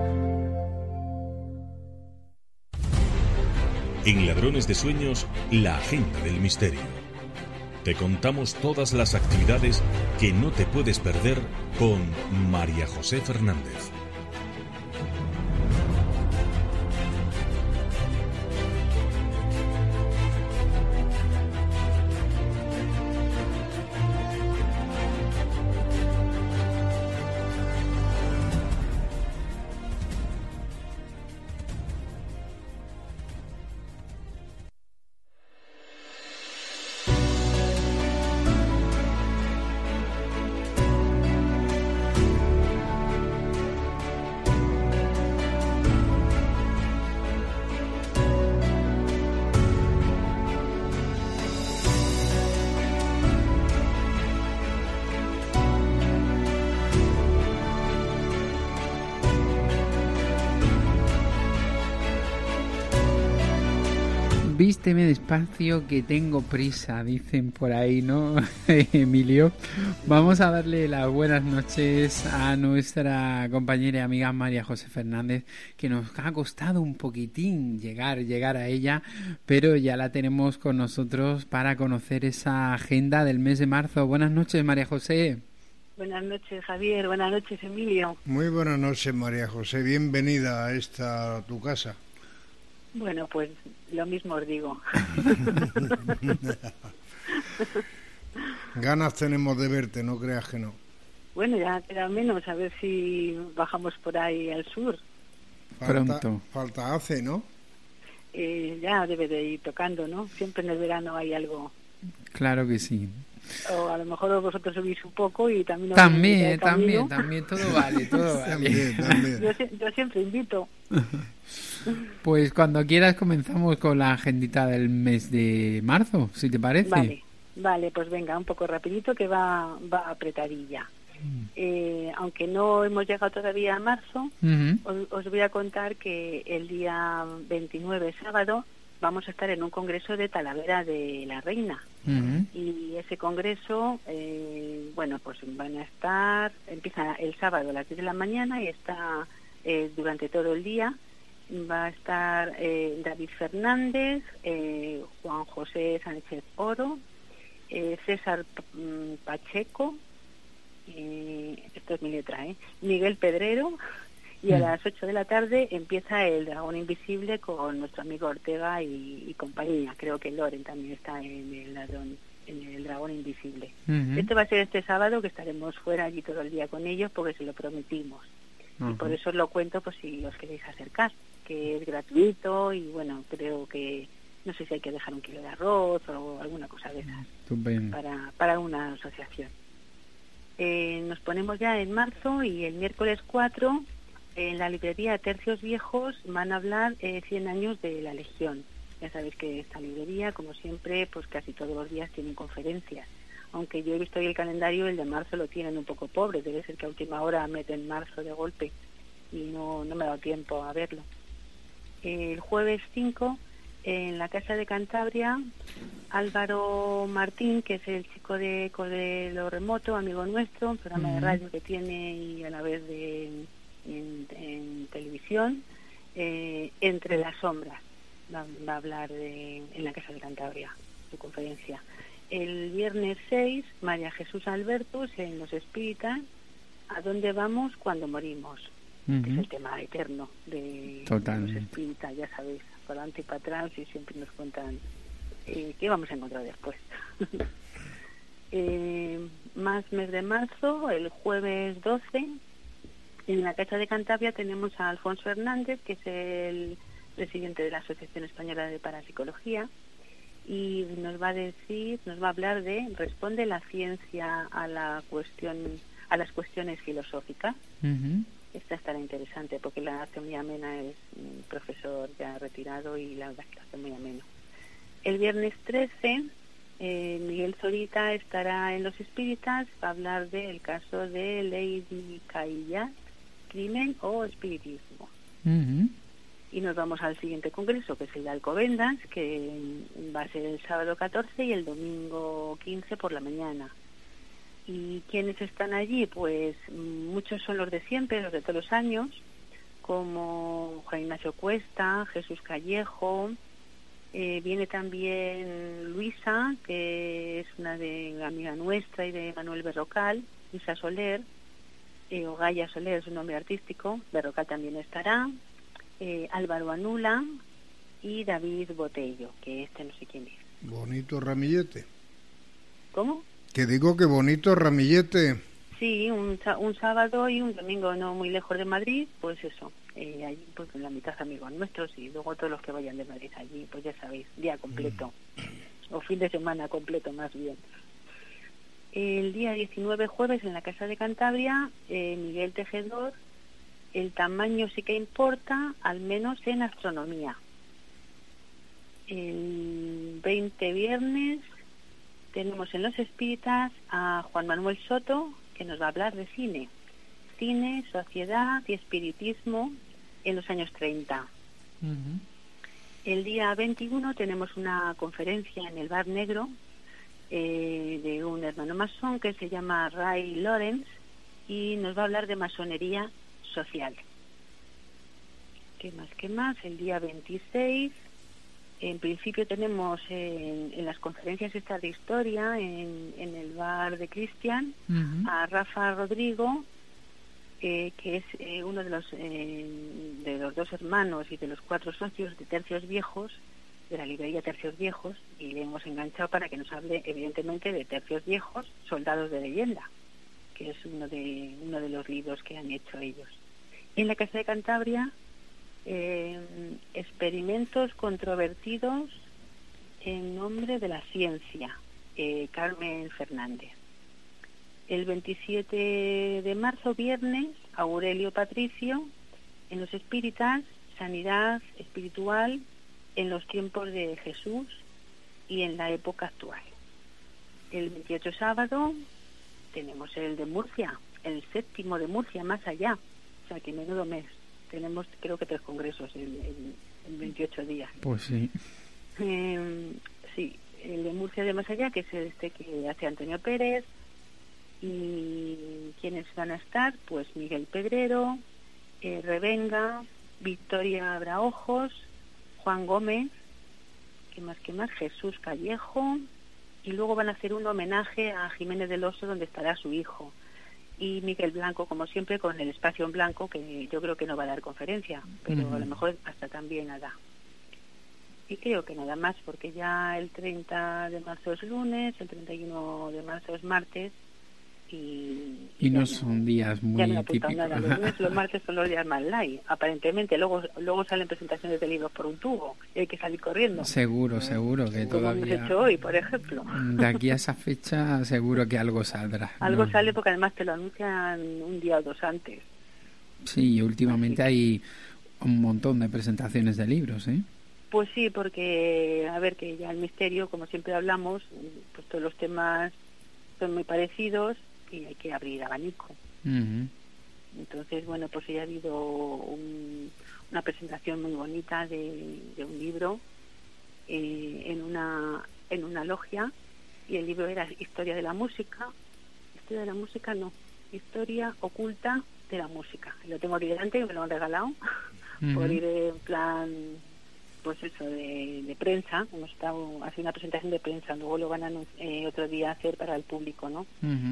En Ladrones de Sueños, la agenda del misterio te contamos todas las actividades que no te puedes perder con María José Fernández. Vísteme despacio que tengo prisa, dicen por ahí, ¿no, Emilio? Vamos a darle las buenas noches a nuestra compañera y amiga María José Fernández, que nos ha costado un poquitín llegar, llegar a ella, pero ya la tenemos con nosotros para conocer esa agenda del mes de marzo. Buenas noches, María José. Buenas noches, Javier. Buenas noches, Emilio. Muy buenas noches, María José. Bienvenida a esta tu casa. Bueno, pues lo mismo os digo. Ganas tenemos de verte, no creas que no. Bueno, ya queda menos, a ver si bajamos por ahí al sur. Falta, Pronto. Falta hace, ¿no? Eh, ya debe de ir tocando, ¿no? Siempre en el verano hay algo. Claro que sí. O a lo mejor vosotros subís un poco y también... También, también, también, todo vale, todo vale. Yo, siempre invito. Pues cuando quieras comenzamos con la agendita del mes de marzo, si te parece. Vale, vale pues venga, un poco rapidito que va, va apretadilla. Eh, aunque no hemos llegado todavía a marzo, os, voy a contar que el día 29, sábado, vamos a estar en un congreso de Talavera de la Reina. Y ese congreso, eh, bueno, pues van a estar, empieza el sábado a las 10 de la mañana y está eh, durante todo el día. Va a estar eh, David Fernández, Juan José Sánchez Oro, César mm, Pacheco, esto es mi letra, Miguel Pedrero, y a mm. las 8 de la tarde empieza el Dragón Invisible con nuestro amigo Ortega y, compañía. Creo que Loren también está en el, ladrón, en el Dragón Invisible. Esto va a ser este sábado que estaremos fuera allí todo el día con ellos porque se lo prometimos. Y por eso os lo cuento pues si os queréis acercar, que es gratuito y bueno, creo que no sé si hay que dejar un kilo de arroz o alguna cosa de esas para, para una asociación. Eh, nos ponemos ya en marzo y el miércoles 4 en la librería Tercios Viejos van a hablar eh, 100 años de la Legión. Ya sabéis que esta librería, como siempre, pues casi todos los días tienen conferencias. Aunque yo he visto hoy el calendario, el de marzo lo tienen un poco pobre. Debe ser que a última hora meten marzo de golpe y no, no me ha dado tiempo a verlo. El jueves 5, en la Casa de Cantabria, Álvaro Martín, que es el chico de Codelo Remoto, amigo nuestro, un programa de radio que tiene y a la vez de en, televisión, eh, Entre las sombras, va, a hablar en la Casa de Cantabria, su conferencia. El viernes 6, María Jesús Albertus en Los Espíritas, ¿a dónde vamos cuando morimos? Que es el tema eterno de los espíritas, ya sabéis, para adelante y para atrás y siempre nos cuentan eh, qué vamos a encontrar después. eh, más mes de marzo, el jueves 12, en la Casa de Cantabria tenemos a Alfonso Hernández, que es el presidente de la Asociación Española de Parapsicología, y nos va a decir, nos va a hablar de responde la ciencia a la cuestión, a las cuestiones filosóficas. Esta estará interesante porque la hace muy amena, es un profesor ya retirado y la verdad es que hace muy ameno. El viernes 13 eh, Miguel Zorita estará en Los Espíritas para hablar del caso de Lady Caillat, crimen o espiritismo. Y nos vamos al siguiente congreso, que es el de Alcobendas, que va a ser el sábado 14 y el domingo 15 por la mañana. ¿Y quiénes están allí? Pues muchos son los de siempre, los de todos los años, como Juan Ignacio Cuesta, Jesús Callejo, eh, viene también Luisa, que es una de amiga nuestra y de Manuel Berrocal, Luisa Soler, eh, Ogaya Soler es un nombre artístico, Berrocal también estará, eh, Álvaro Anula y David Botello, que este no sé quién es. Bonito ramillete. ¿Cómo? Que digo que bonito ramillete. Sí, un, un sábado y un domingo no muy lejos de Madrid, pues eso, eh, allí pues la mitad amigos nuestros y luego todos los que vayan de Madrid allí, pues ya sabéis, día completo, mm. o fin de semana completo más bien. El día 19 jueves en la Casa de Cantabria, eh, Miguel Tejedor, el tamaño sí que importa, al menos en astronomía. El 20 viernes tenemos en Los Espíritas a Juan Manuel Soto, que nos va a hablar de cine. Cine, sociedad y espiritismo en los años 30. El día 21 tenemos una conferencia en el Bar Negro eh, de un hermano masón que se llama Ray Lawrence y nos va a hablar de masonería social. ¿Qué más? ¿Qué más? El día 26, en principio tenemos en, las conferencias esta de historia en, el bar de Cristian a Rafa Rodrigo, eh, que es eh, uno de los, de los dos hermanos y de los cuatro socios de Tercios Viejos, de la librería Tercios Viejos y le hemos enganchado para que nos hable evidentemente de Tercios Viejos, Soldados de Leyenda, que es uno de, uno de los libros que han hecho ellos. En la Casa de Cantabria, eh, experimentos controvertidos en nombre de la ciencia, eh, Carmen Fernández. El 27 de marzo, viernes, Aurelio Patricio, en los espíritas, sanidad espiritual en los tiempos de Jesús y en la época actual. El 28 sábado tenemos el de Murcia, el séptimo de Murcia más allá. O sea, que menudo mes. Tenemos creo que tres congresos en, 28 días. Pues sí. Em, sí, el de Murcia de más allá, que es este que hace Antonio Pérez. Y quienes van a estar, pues Miguel Pedrero, eh, Revenga, Victoria Abraojos, Juan Gómez, que más que más, Jesús Callejo, y luego van a hacer un homenaje a Jiménez del Oso donde estará su hijo. Y Miguel Blanco, como siempre, con el espacio en blanco, que yo creo que no va a dar conferencia, pero a lo mejor hasta también nada. Y creo que nada más, porque ya el 30 de marzo es lunes, el 31 de marzo es martes, y, no son días muy típicos. Los, martes son los días más light, aparentemente. Luego luego salen presentaciones de libros por un tubo y hay que salir corriendo. Seguro, seguro que todavía. hemos hecho hoy, por ejemplo. De aquí a esa fecha, seguro que algo saldrá. Algo sale porque además te lo anuncian un día o dos antes. Sí, últimamente hay un montón de presentaciones de libros, ¿eh? Pues sí, porque, a ver, que ya el misterio, como siempre hablamos, pues todos los temas son muy parecidos y hay que abrir abanico. Entonces, bueno, pues ya ha habido una presentación muy bonita de, un libro eh, en, una, en una logia y el libro era Historia de la Música. Historia de la Música, no. Historia oculta de la música. Lo tengo aquí delante, me lo han regalado por ir en plan pues eso, de, prensa, hemos estado haciendo una presentación de prensa, luego lo van a eh, otro día hacer para el público, ¿no?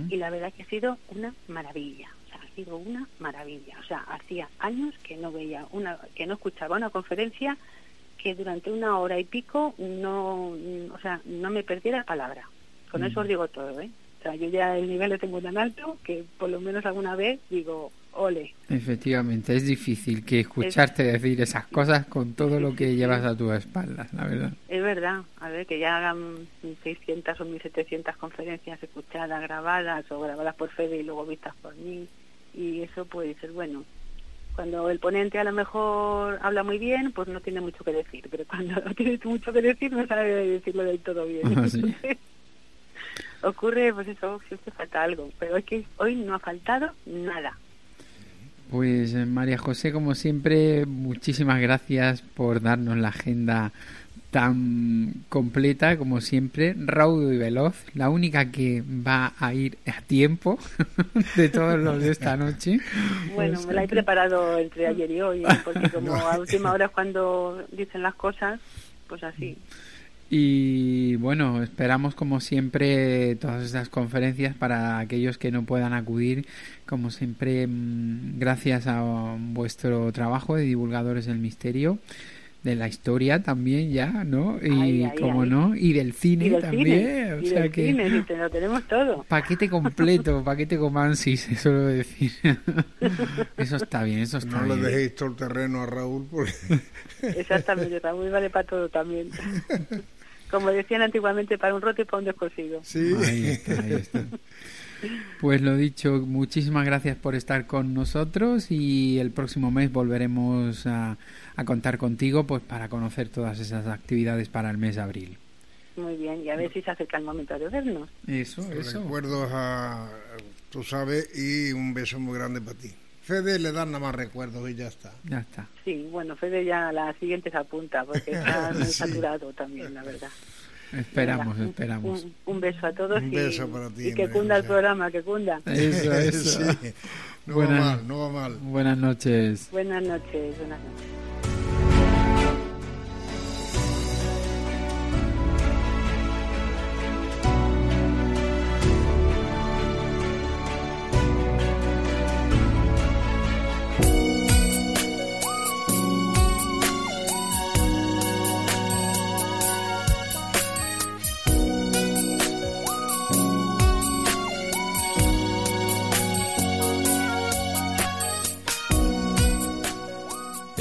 Y la verdad que ha sido una maravilla, o sea, ha sido una maravilla, o sea, hacía años que no veía una, que no escuchaba una conferencia que durante una hora y pico no, o sea, no me perdiera palabra. Con eso os digo todo, ¿eh? O sea, yo ya el nivel lo tengo tan alto que por lo menos alguna vez digo, ole. Efectivamente, es difícil que escucharte decir esas cosas con todo lo que llevas a tu espalda, la verdad. Es verdad, a ver, que ya hagan 600 o 1700 conferencias escuchadas, grabadas o grabadas por Fede y luego vistas por mí, y eso puede ser bueno. Cuando el ponente a lo mejor habla muy bien, pues no tiene mucho que decir, pero cuando no tiene mucho que decir no sabe decirlo del todo bien. ocurre, pues eso, siempre falta algo, pero es que hoy no ha faltado nada. Pues eh, María José, como siempre, muchísimas gracias por darnos la agenda tan completa como siempre, raudo y veloz, la única que va a ir a tiempo de todos los de esta noche. Bueno, me la he preparado entre ayer y hoy, porque como a última hora es cuando dicen las cosas, pues así. Y bueno, esperamos como siempre todas estas conferencias para aquellos que no puedan acudir. Como siempre, mm, gracias a vuestro trabajo de divulgadores del misterio, de la historia también ya, ¿no? Y como no, y del cine también. o sea que cine, lo tenemos todo. Paquete completo, paquete comansis, eso lo decir. eso está bien, eso está bien. No le dejéis todo el terreno a Raúl porque... Exactamente, Raúl vale para todo también como decían antiguamente, para un roto y para un descosido. Sí, ahí está, ahí está. Pues lo dicho, muchísimas gracias por estar con nosotros y el próximo mes volveremos a, contar contigo pues para conocer todas esas actividades para el mes de abril. Muy bien, y a ver si se acerca el momento de vernos. Eso, eso. Recuerdos a, tú sabes, y un beso muy grande para ti. Fede le dan nada más recuerdos y ya está. Ya está. Sí, bueno, Fede ya la siguiente se apunta porque está muy saturado también, la verdad. Esperamos, esperamos. Un, beso a todos un beso para ti, y que cunda el programa, que cunda. Eso, eso. No va mal, no va mal. Buenas noches. Buenas noches, buenas noches.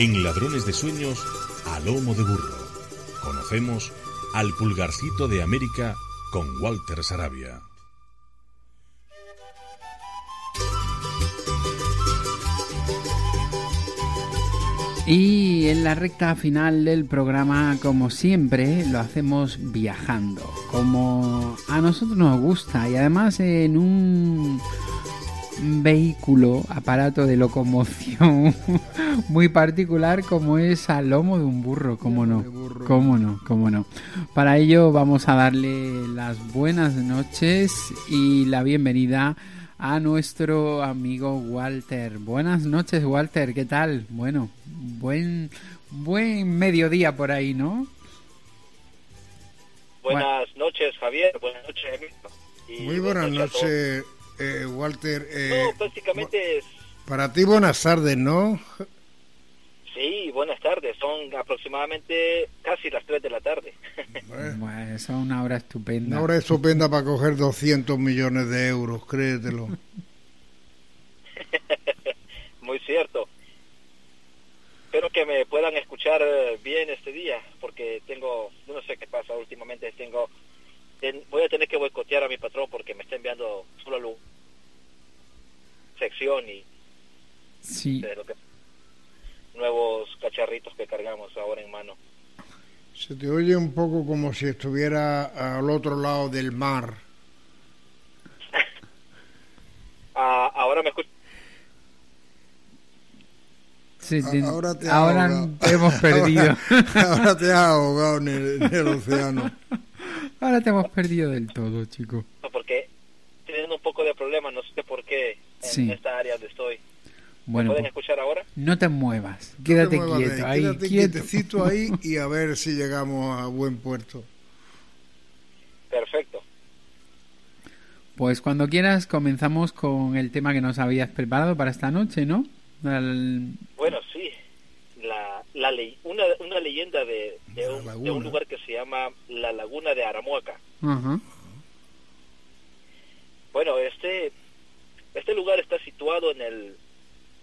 En Ladrones de Sueños, a lomo de burro. Conocemos al pulgarcito de América con Walter Sarabia. Y en la recta final del programa, como siempre, lo hacemos viajando, como a nosotros nos gusta y además en un vehículo, aparato de locomoción muy particular como es al lomo de un burro, cómo no, cómo no, cómo no. Para ello vamos a darle las buenas noches y la bienvenida a nuestro amigo Walter. Buenas noches, Walter, ¿qué tal? Bueno, buen buen mediodía por ahí, ¿no? Buenas noches, Javier. Buenas noches, Emilio. Muy buenas noches, eh, Walter. Eh, no, prácticamente es... Para ti buenas tardes, ¿no? Sí, buenas tardes. Son aproximadamente casi las 3 de la tarde. Bueno, es una hora estupenda. Una hora estupenda para coger 200 millones de euros, créetelo. Muy cierto. Espero que me puedan escuchar bien este día, porque tengo, no sé qué pasa últimamente, tengo voy a tener que boicotear a mi patrón porque me está enviando solo luz sección y sí. nuevos cacharritos que cargamos ahora en mano. Se te oye un poco como si estuviera al otro lado del mar. ah, ahora me escucho. Sí, ahora te, ahora hemos perdido. Ahora, te has ahogado en el océano. Ahora te hemos perdido del todo, chico. No, porque teniendo un poco de problemas, no sé por qué, en esta área donde estoy. Bueno, pueden pues, escuchar ahora? No te muevas, quédate quieto ahí, quédate quietecito ahí y a ver si llegamos a buen puerto. Perfecto. Pues cuando quieras comenzamos con el tema que nos habías preparado para esta noche, ¿no? Bueno, sí la ley, una, una leyenda de, de, un, lugar que se llama la Laguna de Aramuaca. Bueno, este, este lugar está situado en el,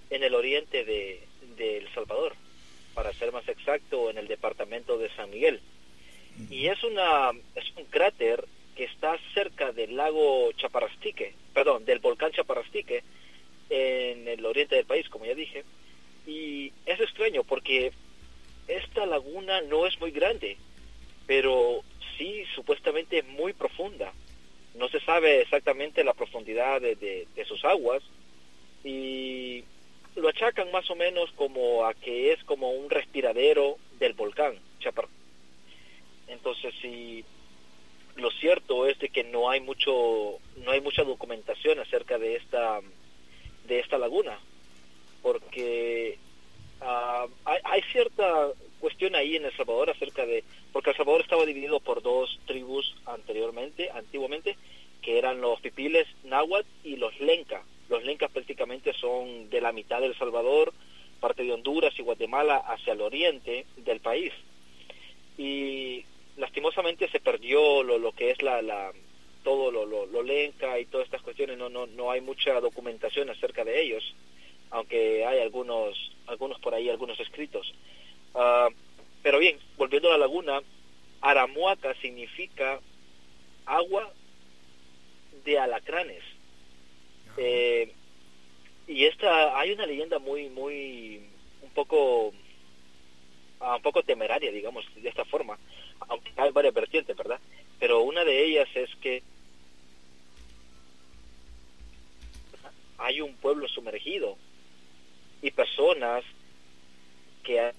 en el oriente de, de, El Salvador, para ser más exacto, en el departamento de San Miguel. Y es, una, es un cráter que está cerca del lago Chaparrastique, perdón, del volcán Chaparrastique, en el oriente del país, como ya dije y es extraño porque esta laguna no es muy grande, pero sí supuestamente es muy profunda. No se sabe exactamente la profundidad de, sus aguas y lo achacan más o menos como a que es como un respiradero del volcán Chapar. Entonces sí, lo cierto es de que no hay mucho, no hay mucha documentación acerca de esta, de esta laguna porque ah, hay, cierta cuestión ahí en El Salvador acerca de, porque El Salvador estaba dividido por dos tribus anteriormente, antiguamente, que eran los pipiles náhuatl y los lenca. Los lencas prácticamente son de la mitad del Salvador, parte de Honduras y Guatemala hacia el oriente del país. Y lastimosamente se perdió lo, lo que es la, la todo lo, lo, lo, lenca y todas estas cuestiones, no, no, no hay mucha documentación acerca de ellos aunque hay algunos, algunos por ahí, algunos escritos. Ah, pero bien, volviendo a la laguna, Aramuaca significa agua de alacranes. Eh, y esta, hay una leyenda muy, muy, un poco, ah, un poco temeraria, digamos, de esta forma, aunque hay varias vertientes, ¿verdad? Pero una de ellas es que hay un pueblo sumergido y personas que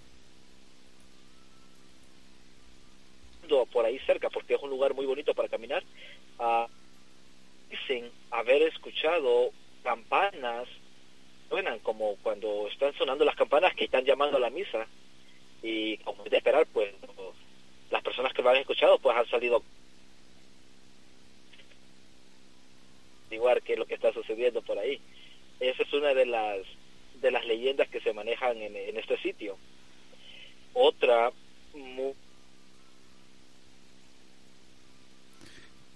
por ahí cerca, porque es un lugar muy bonito para caminar, uh, dicen haber escuchado campanas, suenan como cuando están sonando las campanas que están llamando a la misa, y como de esperar, pues las personas que lo han escuchado pues han salido igual que lo que está sucediendo por ahí. Esa es una de las de las leyendas que se manejan en, en este sitio. Otra muy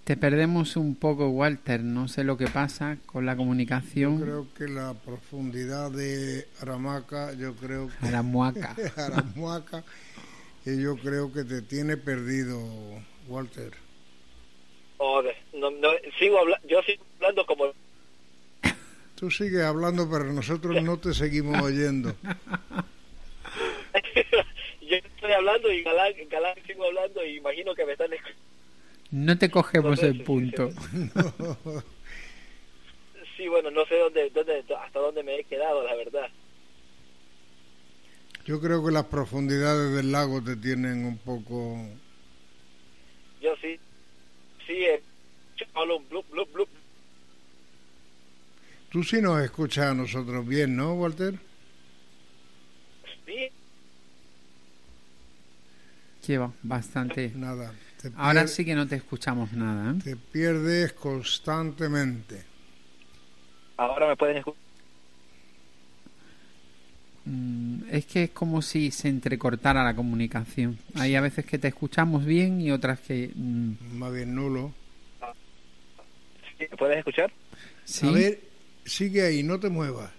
Te perdemos un poco, Walter. No sé lo que pasa con la comunicación. Yo creo que la profundidad de Aramaca, yo creo que... Aramuaca. Aramuaca, y yo creo que te tiene perdido, Walter. Oh, no, no, sigo yo sigo hablando como... Tú sigues hablando, pero nosotros no te seguimos oyendo. yo estoy hablando y Galán, Galán sigo hablando y imagino que me están escuchando no te cogemos el punto. Sí, bueno, no sé dónde, dónde, hasta dónde me he quedado, la verdad. Yo creo que las profundidades del lago te tienen un poco... Yo sí, sí, eh, blup, blup, blup. Tú sí nos escuchas a nosotros bien, ¿no, Walter? Sí. Lleva bastante. Nada. Ahora sí que no te escuchamos nada. ¿eh? Te pierdes constantemente. Ahora me pueden escuchar. Mm, es que es como si se entrecortara la comunicación. Hay a veces que te escuchamos bien y otras que... Mm, Más bien nulo. ¿Me puedes escuchar? Sí. A ver, sigue ahí, no te muevas.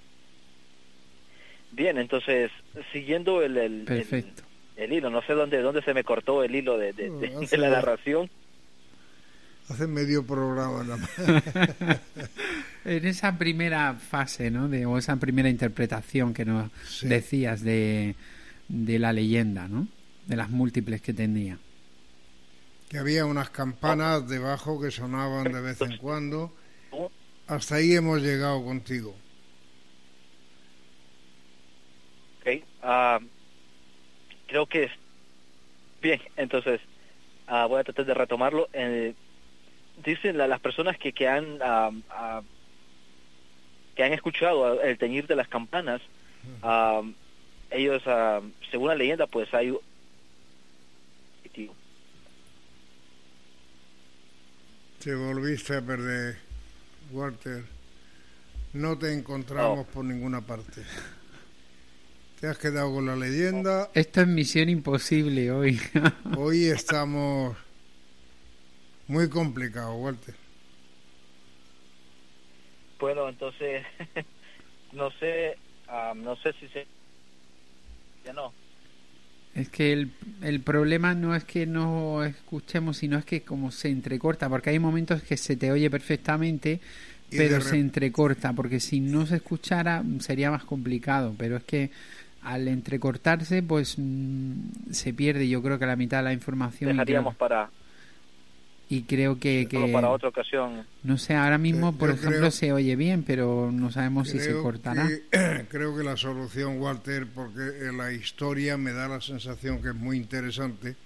Bien, entonces, siguiendo el, el, Perfecto el hilo, no sé dónde, dónde se me cortó el hilo de, de, la narración. Hace medio programa nada más. en esa primera fase, ¿no? De, o esa primera interpretación que nos decías de, de la leyenda, ¿no? De las múltiples que tenía. Que había unas campanas debajo que sonaban de vez en cuando. Hasta ahí hemos llegado contigo. Ok. Uh, creo que es bien, entonces uh, voy a tratar de retomarlo. Eh, dicen la, las personas que, que han uh, uh, que han escuchado el teñir de las campanas, ellos, según la leyenda, pues hay te volviste a perder, Walter. No te encontramos oh. por ninguna parte. Te has quedado con la leyenda. Esto es misión imposible hoy. hoy estamos muy complicados, Walter. Bueno, entonces, no sé, no sé si se... Ya no. Es que el, el problema no es que no escuchemos, sino es que como se entrecorta, porque hay momentos que se te oye perfectamente, pero se entrecorta, porque si no se escuchara sería más complicado, pero es que al entrecortarse, pues mm, se pierde yo creo que la mitad de la información. Dejaríamos para... Y creo que... que para otra ocasión. No sé, ahora mismo, por ejemplo, se oye bien, pero no sabemos si se cortará. creo que la solución, Walter, porque la historia me da la sensación que es muy interesante,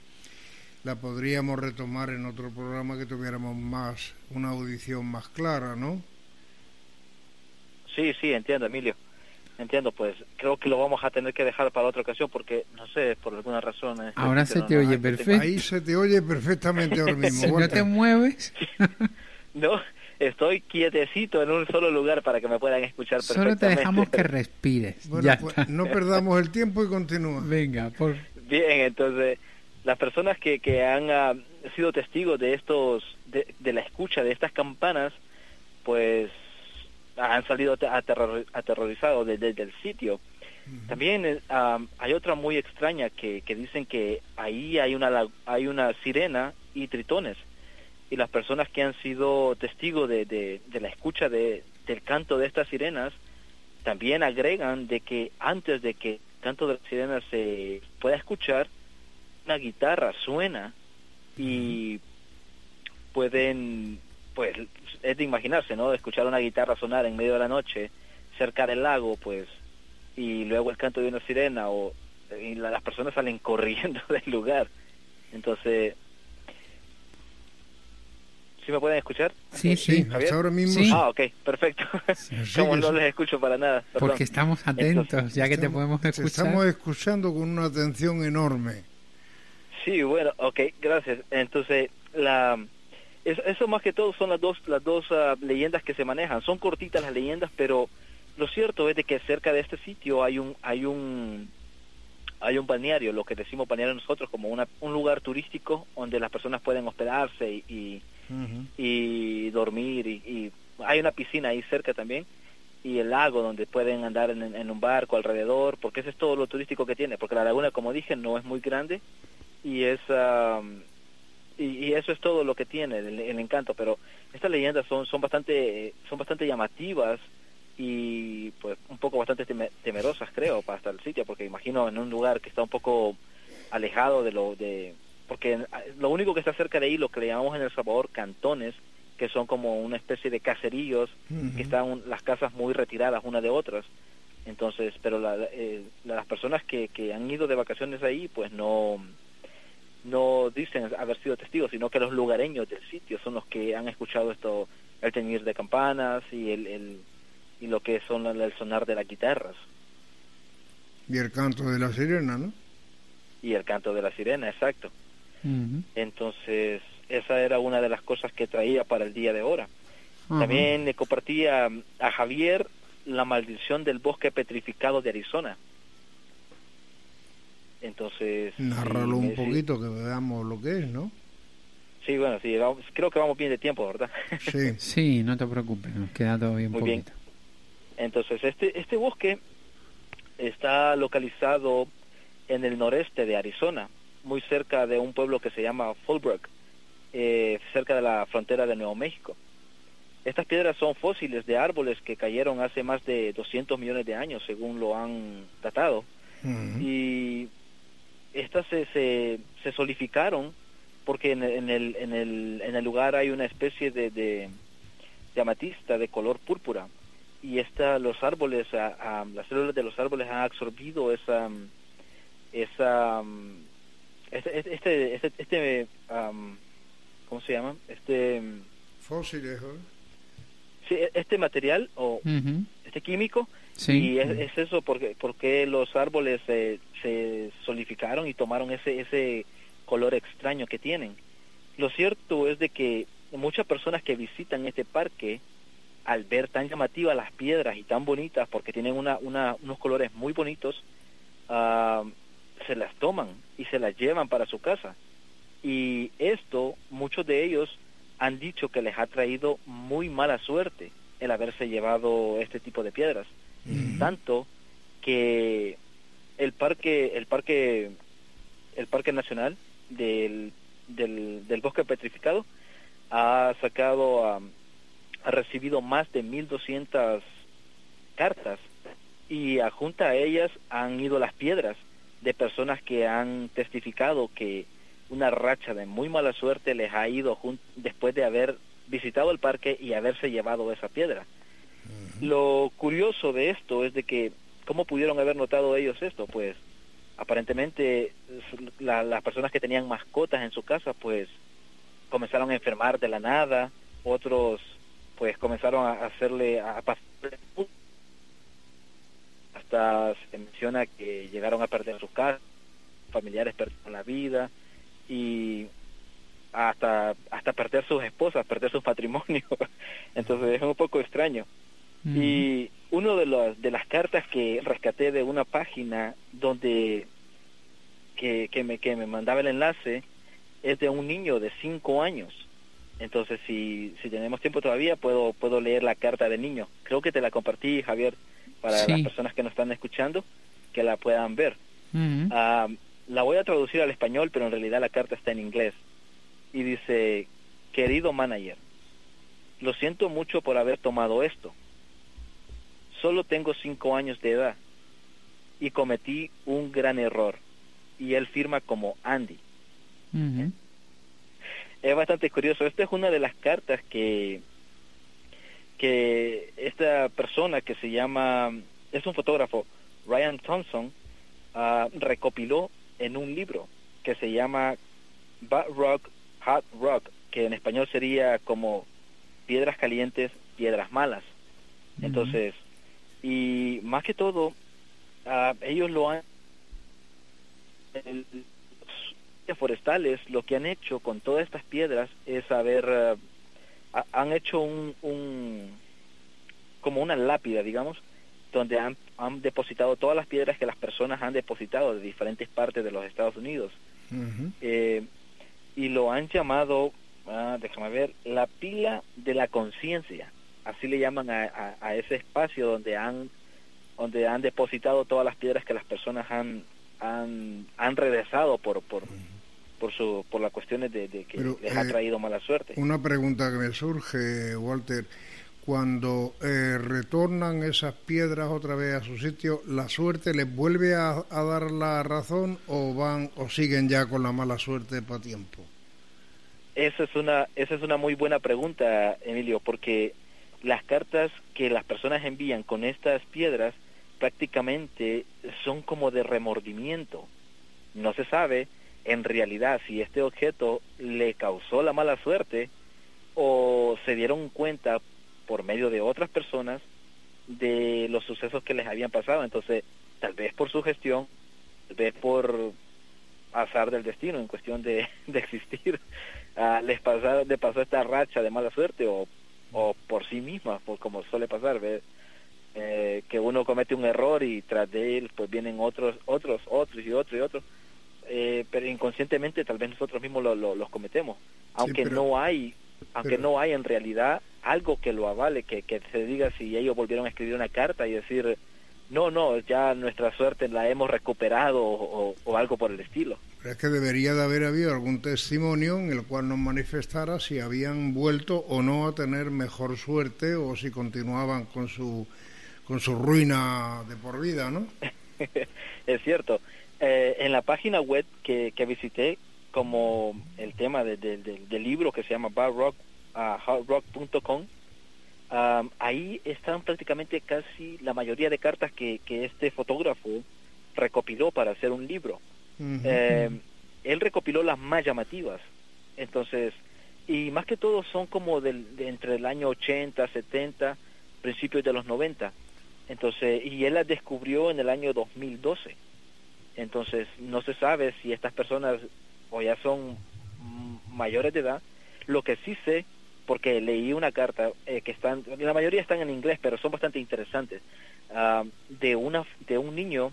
la podríamos retomar en otro programa que tuviéramos más, una audición más clara, ¿no? Sí, sí, entiendo, Emilio. Entiendo, pues creo que lo vamos a tener que dejar para otra ocasión porque, no sé, por alguna razón... Ahora se te oye perfecto. Ahí se te oye perfectamente ahora mismo. si no te mueves... no, estoy quietecito en un solo lugar para que me puedan escuchar perfectamente. Solo te dejamos que respires. Bueno, pues, no perdamos el tiempo y continúa. Venga, por... Bien, entonces, las personas que, que han ah, sido testigos de estos, de, de la escucha de estas campanas, pues han salido aterrorizados desde, el sitio. También eh, hay otra muy extraña que, que dicen que ahí hay una, hay una sirena y tritones. Y las personas que han sido testigos de, de, la escucha de, del canto de estas sirenas también agregan de que antes de que el canto de las sirenas se pueda escuchar, una guitarra suena y pueden pues es de imaginarse, ¿no? De escuchar una guitarra sonar en medio de la noche cerca del lago, pues y luego el canto de una sirena o y las personas salen corriendo del lugar. Entonces, ¿sí me pueden escuchar? Sí, sí, ahora mismo. Ah, ok, perfecto. Como no les escucho para nada. Porque estamos atentos, ya que te podemos escuchar. estamos escuchando con una atención enorme. Sí, bueno, ok, gracias. Entonces, la eso, más que todo son las dos las dos ah, leyendas que se manejan. Son cortitas las leyendas, pero lo cierto es de que cerca de este sitio hay un hay un hay un balneario, lo que decimos balneario nosotros como una, un lugar turístico donde las personas pueden hospedarse y, y, dormir y, hay una piscina ahí cerca también y el lago donde pueden andar en, un barco alrededor, porque ese es todo lo turístico que tiene, porque la laguna, como dije, no es muy grande y es y, eso es todo lo que tiene el, encanto pero estas leyendas son son bastante son bastante llamativas y pues un poco bastante temerosas creo para estar el sitio porque imagino en un lugar que está un poco alejado de lo de porque lo único que está cerca de ahí lo que le llamamos en el Salvador cantones que son como una especie de caseríos que están las casas muy retiradas una de otras. Entonces pero eh, las personas que, que han ido de vacaciones ahí pues no no dicen haber sido testigos, sino que los lugareños del sitio son los que han escuchado esto, el teñir de campanas y el, el y lo que son el sonar de las guitarras. Y el canto de la sirena, ¿no? Y el canto de la sirena, exacto. Entonces, esa era una de las cosas que traía para el día de ahora. También le compartía a Javier la maldición del bosque petrificado de Arizona. Entonces... Narralo un poquito, que veamos lo que es, ¿no? Sí, bueno, sí, creo que vamos bien de tiempo, ¿verdad? Sí, sí no te preocupes, nos queda todo bien Muy Bien. Entonces, este, este bosque está localizado en el noreste de Arizona, muy cerca de un pueblo que se llama Fallbrook, eh, cerca de la frontera de Nuevo México. Estas piedras son fósiles de árboles que cayeron hace más de 200 millones de años, según lo han datado. Y estas se, se, solidificaron porque en, el, en, el, en el lugar hay una especie de, de, amatista de color púrpura. Y esta, los árboles, las células de los árboles han absorbido esa, esa este, este, este, este ¿cómo se llama? Este fósiles, sí, este material o este químico y es, eso porque porque los árboles se, solidificaron y tomaron ese ese color extraño que tienen. Lo cierto es de que muchas personas que visitan este parque al ver tan llamativas las piedras y tan bonitas porque tienen una, una, unos colores muy bonitos uh, se las toman y se las llevan para su casa. Y esto muchos de ellos han dicho que les ha traído muy mala suerte el haberse llevado este tipo de piedras tanto que el parque el parque el parque nacional del, del, del bosque petrificado ha sacado ha recibido más de 1200 cartas y junto a ellas han ido las piedras de personas que han testificado que una racha de muy mala suerte les ha ido después de haber visitado el parque y haberse llevado esa piedra. Lo curioso de esto es de que, ¿cómo pudieron haber notado ellos esto? Pues aparentemente las personas que tenían mascotas en su casa, pues comenzaron a enfermar de la nada, otros pues comenzaron a hacerle a pasar hasta se menciona que llegaron a perder sus casas, familiares perdieron la vida y hasta hasta perder sus esposas, perder sus patrimonios. Entonces es un poco extraño. Y uno de, los, de las cartas que rescaté de una página donde que, que, me, que me mandaba el enlace es de un niño de cinco años. Entonces, si, si tenemos tiempo todavía, puedo, puedo leer la carta del niño. Creo que te la compartí, Javier, para las personas que nos están escuchando, que la puedan ver. Ah, la voy a traducir al español, pero en realidad la carta está en inglés. Y dice, querido manager, lo siento mucho por haber tomado esto Solo tengo cinco años de edad y cometí un gran error. Y él firma como Andy. Es bastante curioso. Esta es una de las cartas que, que esta persona que se llama, es un fotógrafo, Ryan Thompson uh, recopiló en un libro que se llama Bad Rock, Hot Rock, que en español sería como piedras calientes, piedras malas. Entonces, y más que todo, uh, ellos lo han forestales lo que han hecho con todas estas piedras es haber uh, han hecho un, un como una lápida digamos donde han, han, depositado todas las piedras que las personas han depositado de diferentes partes de los Estados Unidos. eh, y lo han llamado, ah, déjame ver, la pila de la conciencia. Así le llaman a, a, ese espacio donde han donde han depositado todas las piedras que las personas han han, han regresado por por, por su por las cuestiones de, que les ha eh, traído mala suerte. Una pregunta que me surge, Walter cuando eh, retornan esas piedras otra vez a su sitio, ¿la suerte les vuelve a, dar la razón o van o siguen ya con la mala suerte para tiempo? Esa es una esa es una muy buena pregunta, Emilio, porque las cartas que las personas envían con estas piedras prácticamente son como de remordimiento. No se sabe en realidad si este objeto le causó la mala suerte o se dieron cuenta por medio de otras personas de los sucesos que les habían pasado. Entonces, tal vez por su gestión, tal vez por azar del destino, en cuestión de, de existir, uh, les, pasó, les pasó esta racha de mala suerte o, o por sí misma, por como suele pasar, ¿ves? Eh, que uno comete un error y tras de él pues vienen otros, otros, otros y otros y otros. Eh, pero inconscientemente tal vez nosotros mismos lo, los cometemos, aunque no hay, aunque no hay en realidad algo que lo avale, que, que se diga si ellos volvieron a escribir una carta y decir, no, no, ya nuestra suerte la hemos recuperado o, algo por el estilo. Es que debería de haber habido algún testimonio en el cual nos manifestara si habían vuelto o no a tener mejor suerte o si continuaban con su, con su ruina de por vida, ¿no? es cierto. Eh, en la página web que, que visité, como el tema de, del libro que se llama Bar Rock a hardrock.com, ahí están prácticamente casi la mayoría de cartas que, que este fotógrafo recopiló para hacer un libro. Em, él recopiló las más llamativas. Entonces, y más que todo son como del, de entre el año 80, 70, principios de los 90. Entonces, y él las descubrió en el año 2012. Entonces, no se sabe si estas personas o ya son mayores de edad. Lo que sí sé porque leí una carta eh, que están, la mayoría están en inglés, pero son bastante interesantes, ah, de una de un niño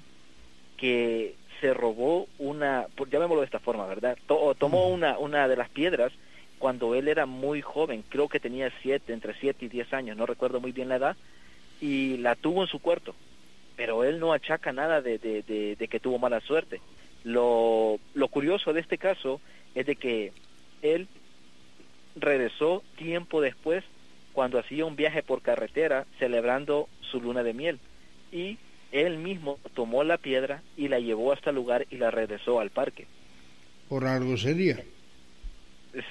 que se robó una, llamémoslo de esta forma, ¿verdad? tomó una una de las piedras cuando él era muy joven, creo que tenía siete, entre siete y diez años, no recuerdo muy bien la edad, y la tuvo en su cuarto, pero él no achaca nada de, de, de que tuvo mala suerte. Lo, lo curioso de este caso es de que él regresó tiempo después cuando hacía un viaje por carretera celebrando su luna de miel y él mismo tomó la piedra y la llevó hasta el lugar y la regresó al parque. ¿Por algo sería?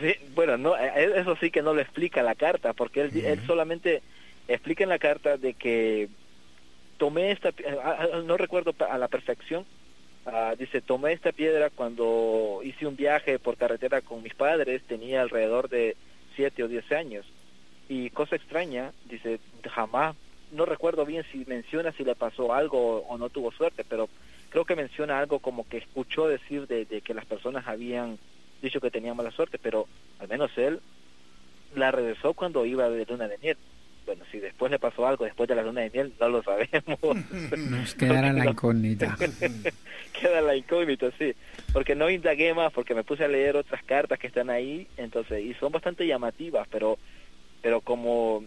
Sí, bueno, no, eh, eh, eso sí que no lo explica la carta, porque él, él solamente explica en la carta de que tomé esta, ah, ah, no recuerdo a la perfección, Ah, dice, tomé esta piedra cuando hice un viaje por carretera con mis padres, tenía alrededor de 7 o 10 años. Y cosa extraña, dice, jamás, no recuerdo bien si menciona si le pasó algo o, no tuvo suerte, pero creo que menciona algo como que escuchó decir de, de que las personas habían dicho que tenía mala suerte, pero al menos él la regresó cuando iba de luna de miel bueno, si después le pasó algo después de la luna de miel, no lo sabemos. Nos quedará la incógnita. Queda la incógnita, sí. Porque no indagué más, porque me puse a leer otras cartas que están ahí, entonces, y son bastante llamativas, pero, pero como,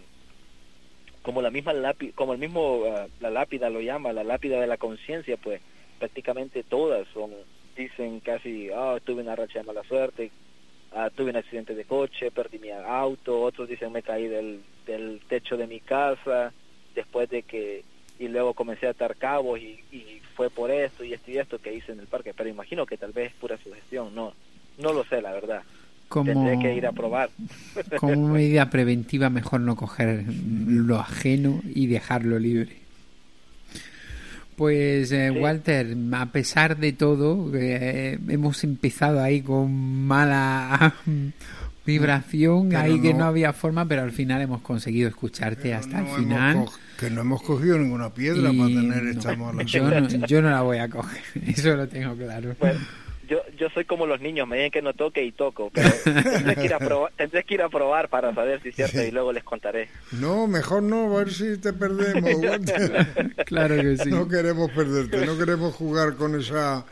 como la misma lápida, como el mismo, ah, la lápida lo llama, la lápida de la conciencia, pues prácticamente todas son, dicen casi, ah, tuve una racha de mala suerte, ah, tuve un accidente de coche, perdí mi auto, otros dicen me caí del del techo de mi casa, después de que, y luego comencé a atar cabos y, y fue por esto y esto y esto que hice en el parque, pero imagino que tal vez es pura sugestión, no, no lo sé la verdad. Como, Tendré que ir a probar. Como medida preventiva, mejor no coger lo ajeno y dejarlo libre. Pues eh, Walter, a pesar de todo, eh, hemos empezado ahí con mala vibración, ahí que no había forma, pero al final hemos conseguido escucharte hasta el final. Que no hemos cogido ninguna piedra para tener esta mala yo no, yo no la voy a coger, eso lo tengo claro. Bueno, yo, soy como los niños, me dicen que no toque y toco, pero tendré que ir a probar, tendré que ir a probar para saber si es cierto y luego les contaré. No, mejor no, a ver si te perdemos. claro que sí. No queremos perderte, no queremos jugar con esa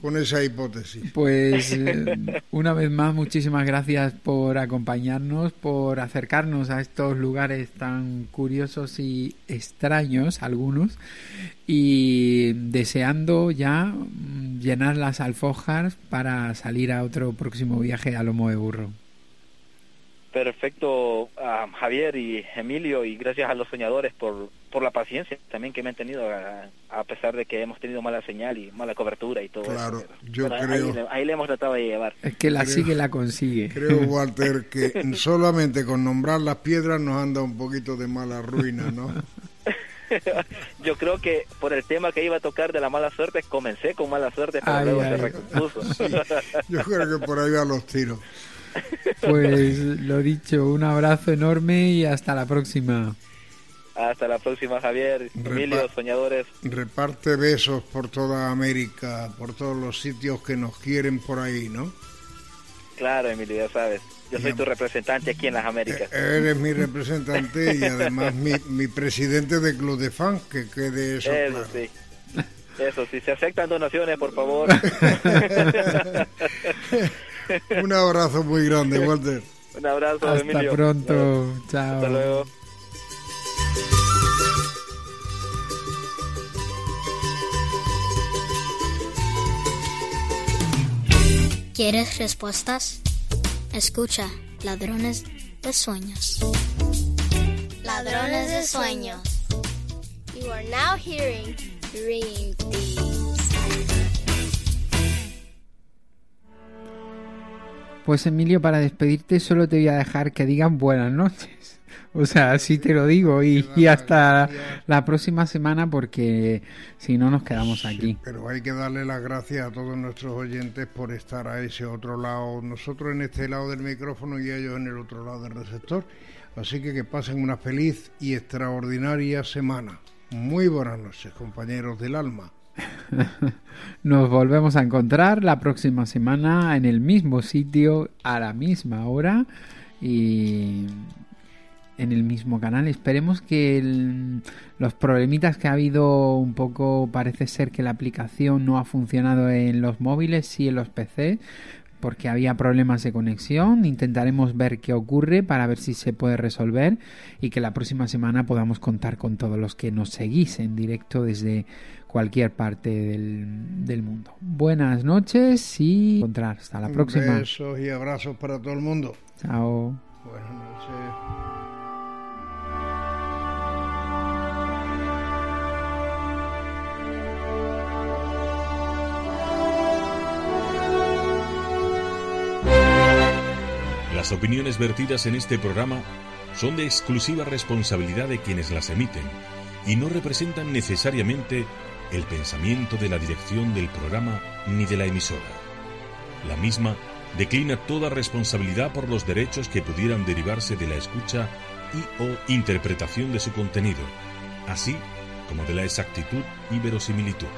con esa hipótesis. Pues eh, una vez más, muchísimas gracias por acompañarnos, por acercarnos a estos lugares tan curiosos y extraños, algunos, y deseando ya llenar las alfojas para salir a otro próximo viaje a Lomo de Burro. Perfecto, Javier y Emilio, y gracias a los soñadores por, por la paciencia también que me han tenido, a, pesar de que hemos tenido mala señal y mala cobertura y todo claro, eso. yo creo... Ahí, le hemos tratado de llevar. Es que la sigue la consigue. Creo, Walter, que solamente con nombrar las piedras nos anda un poquito de mala ruina, ¿no? yo creo que por el tema que iba a tocar de la mala suerte, comencé con mala suerte, pero luego se recompuso. yo creo que por ahí van los tiros. Pues lo dicho, un abrazo enorme y hasta la próxima. Hasta la próxima, Javier, Emilio, soñadores. Reparte besos por toda América, por todos los sitios que nos quieren por ahí, ¿no? Claro, Emilio, ya sabes. Yo soy tu representante aquí en las Américas. Eh, eres mi representante y además mi, mi presidente de club de fans, que quede eso. Eso sí. Eso, si se aceptan donaciones, por favor. Un abrazo muy grande, Walter. Un abrazo, Hasta pronto. Chao. Hasta luego. ¿Quieres respuestas? Escucha, ladrones de sueños. Ladrones de sueños. You are now hearing Dream Pues Emilio, para despedirte solo te voy a dejar que digan buenas noches. O sea, así te lo digo y, hasta la próxima semana porque si no nos quedamos aquí. pero hay que darle las gracias a todos nuestros oyentes por estar a ese otro lado, nosotros en este lado del micrófono y ellos en el otro lado del receptor. Así que que pasen una feliz y extraordinaria semana. Muy buenas noches, compañeros del alma. Nos volvemos a encontrar la próxima semana en el mismo sitio, a la misma hora y en el mismo canal. Esperemos que los problemitas que ha habido un poco parece ser que la aplicación no ha funcionado en los móviles, sí en los PC, porque había problemas de conexión. Intentaremos ver qué ocurre para ver si se puede resolver y que la próxima semana podamos contar con todos los que nos seguís en directo desde cualquier parte del, del mundo. Buenas noches y encontrar. Hasta la próxima. Besos y abrazos para todo el mundo. Chao. Buenas noches. Las opiniones vertidas en este programa son de exclusiva responsabilidad de quienes las emiten y no representan necesariamente el pensamiento de la dirección del programa ni de la emisora. La misma declina toda responsabilidad por los derechos que pudieran derivarse de la escucha y o interpretación de su contenido, así como de la exactitud y verosimilitud.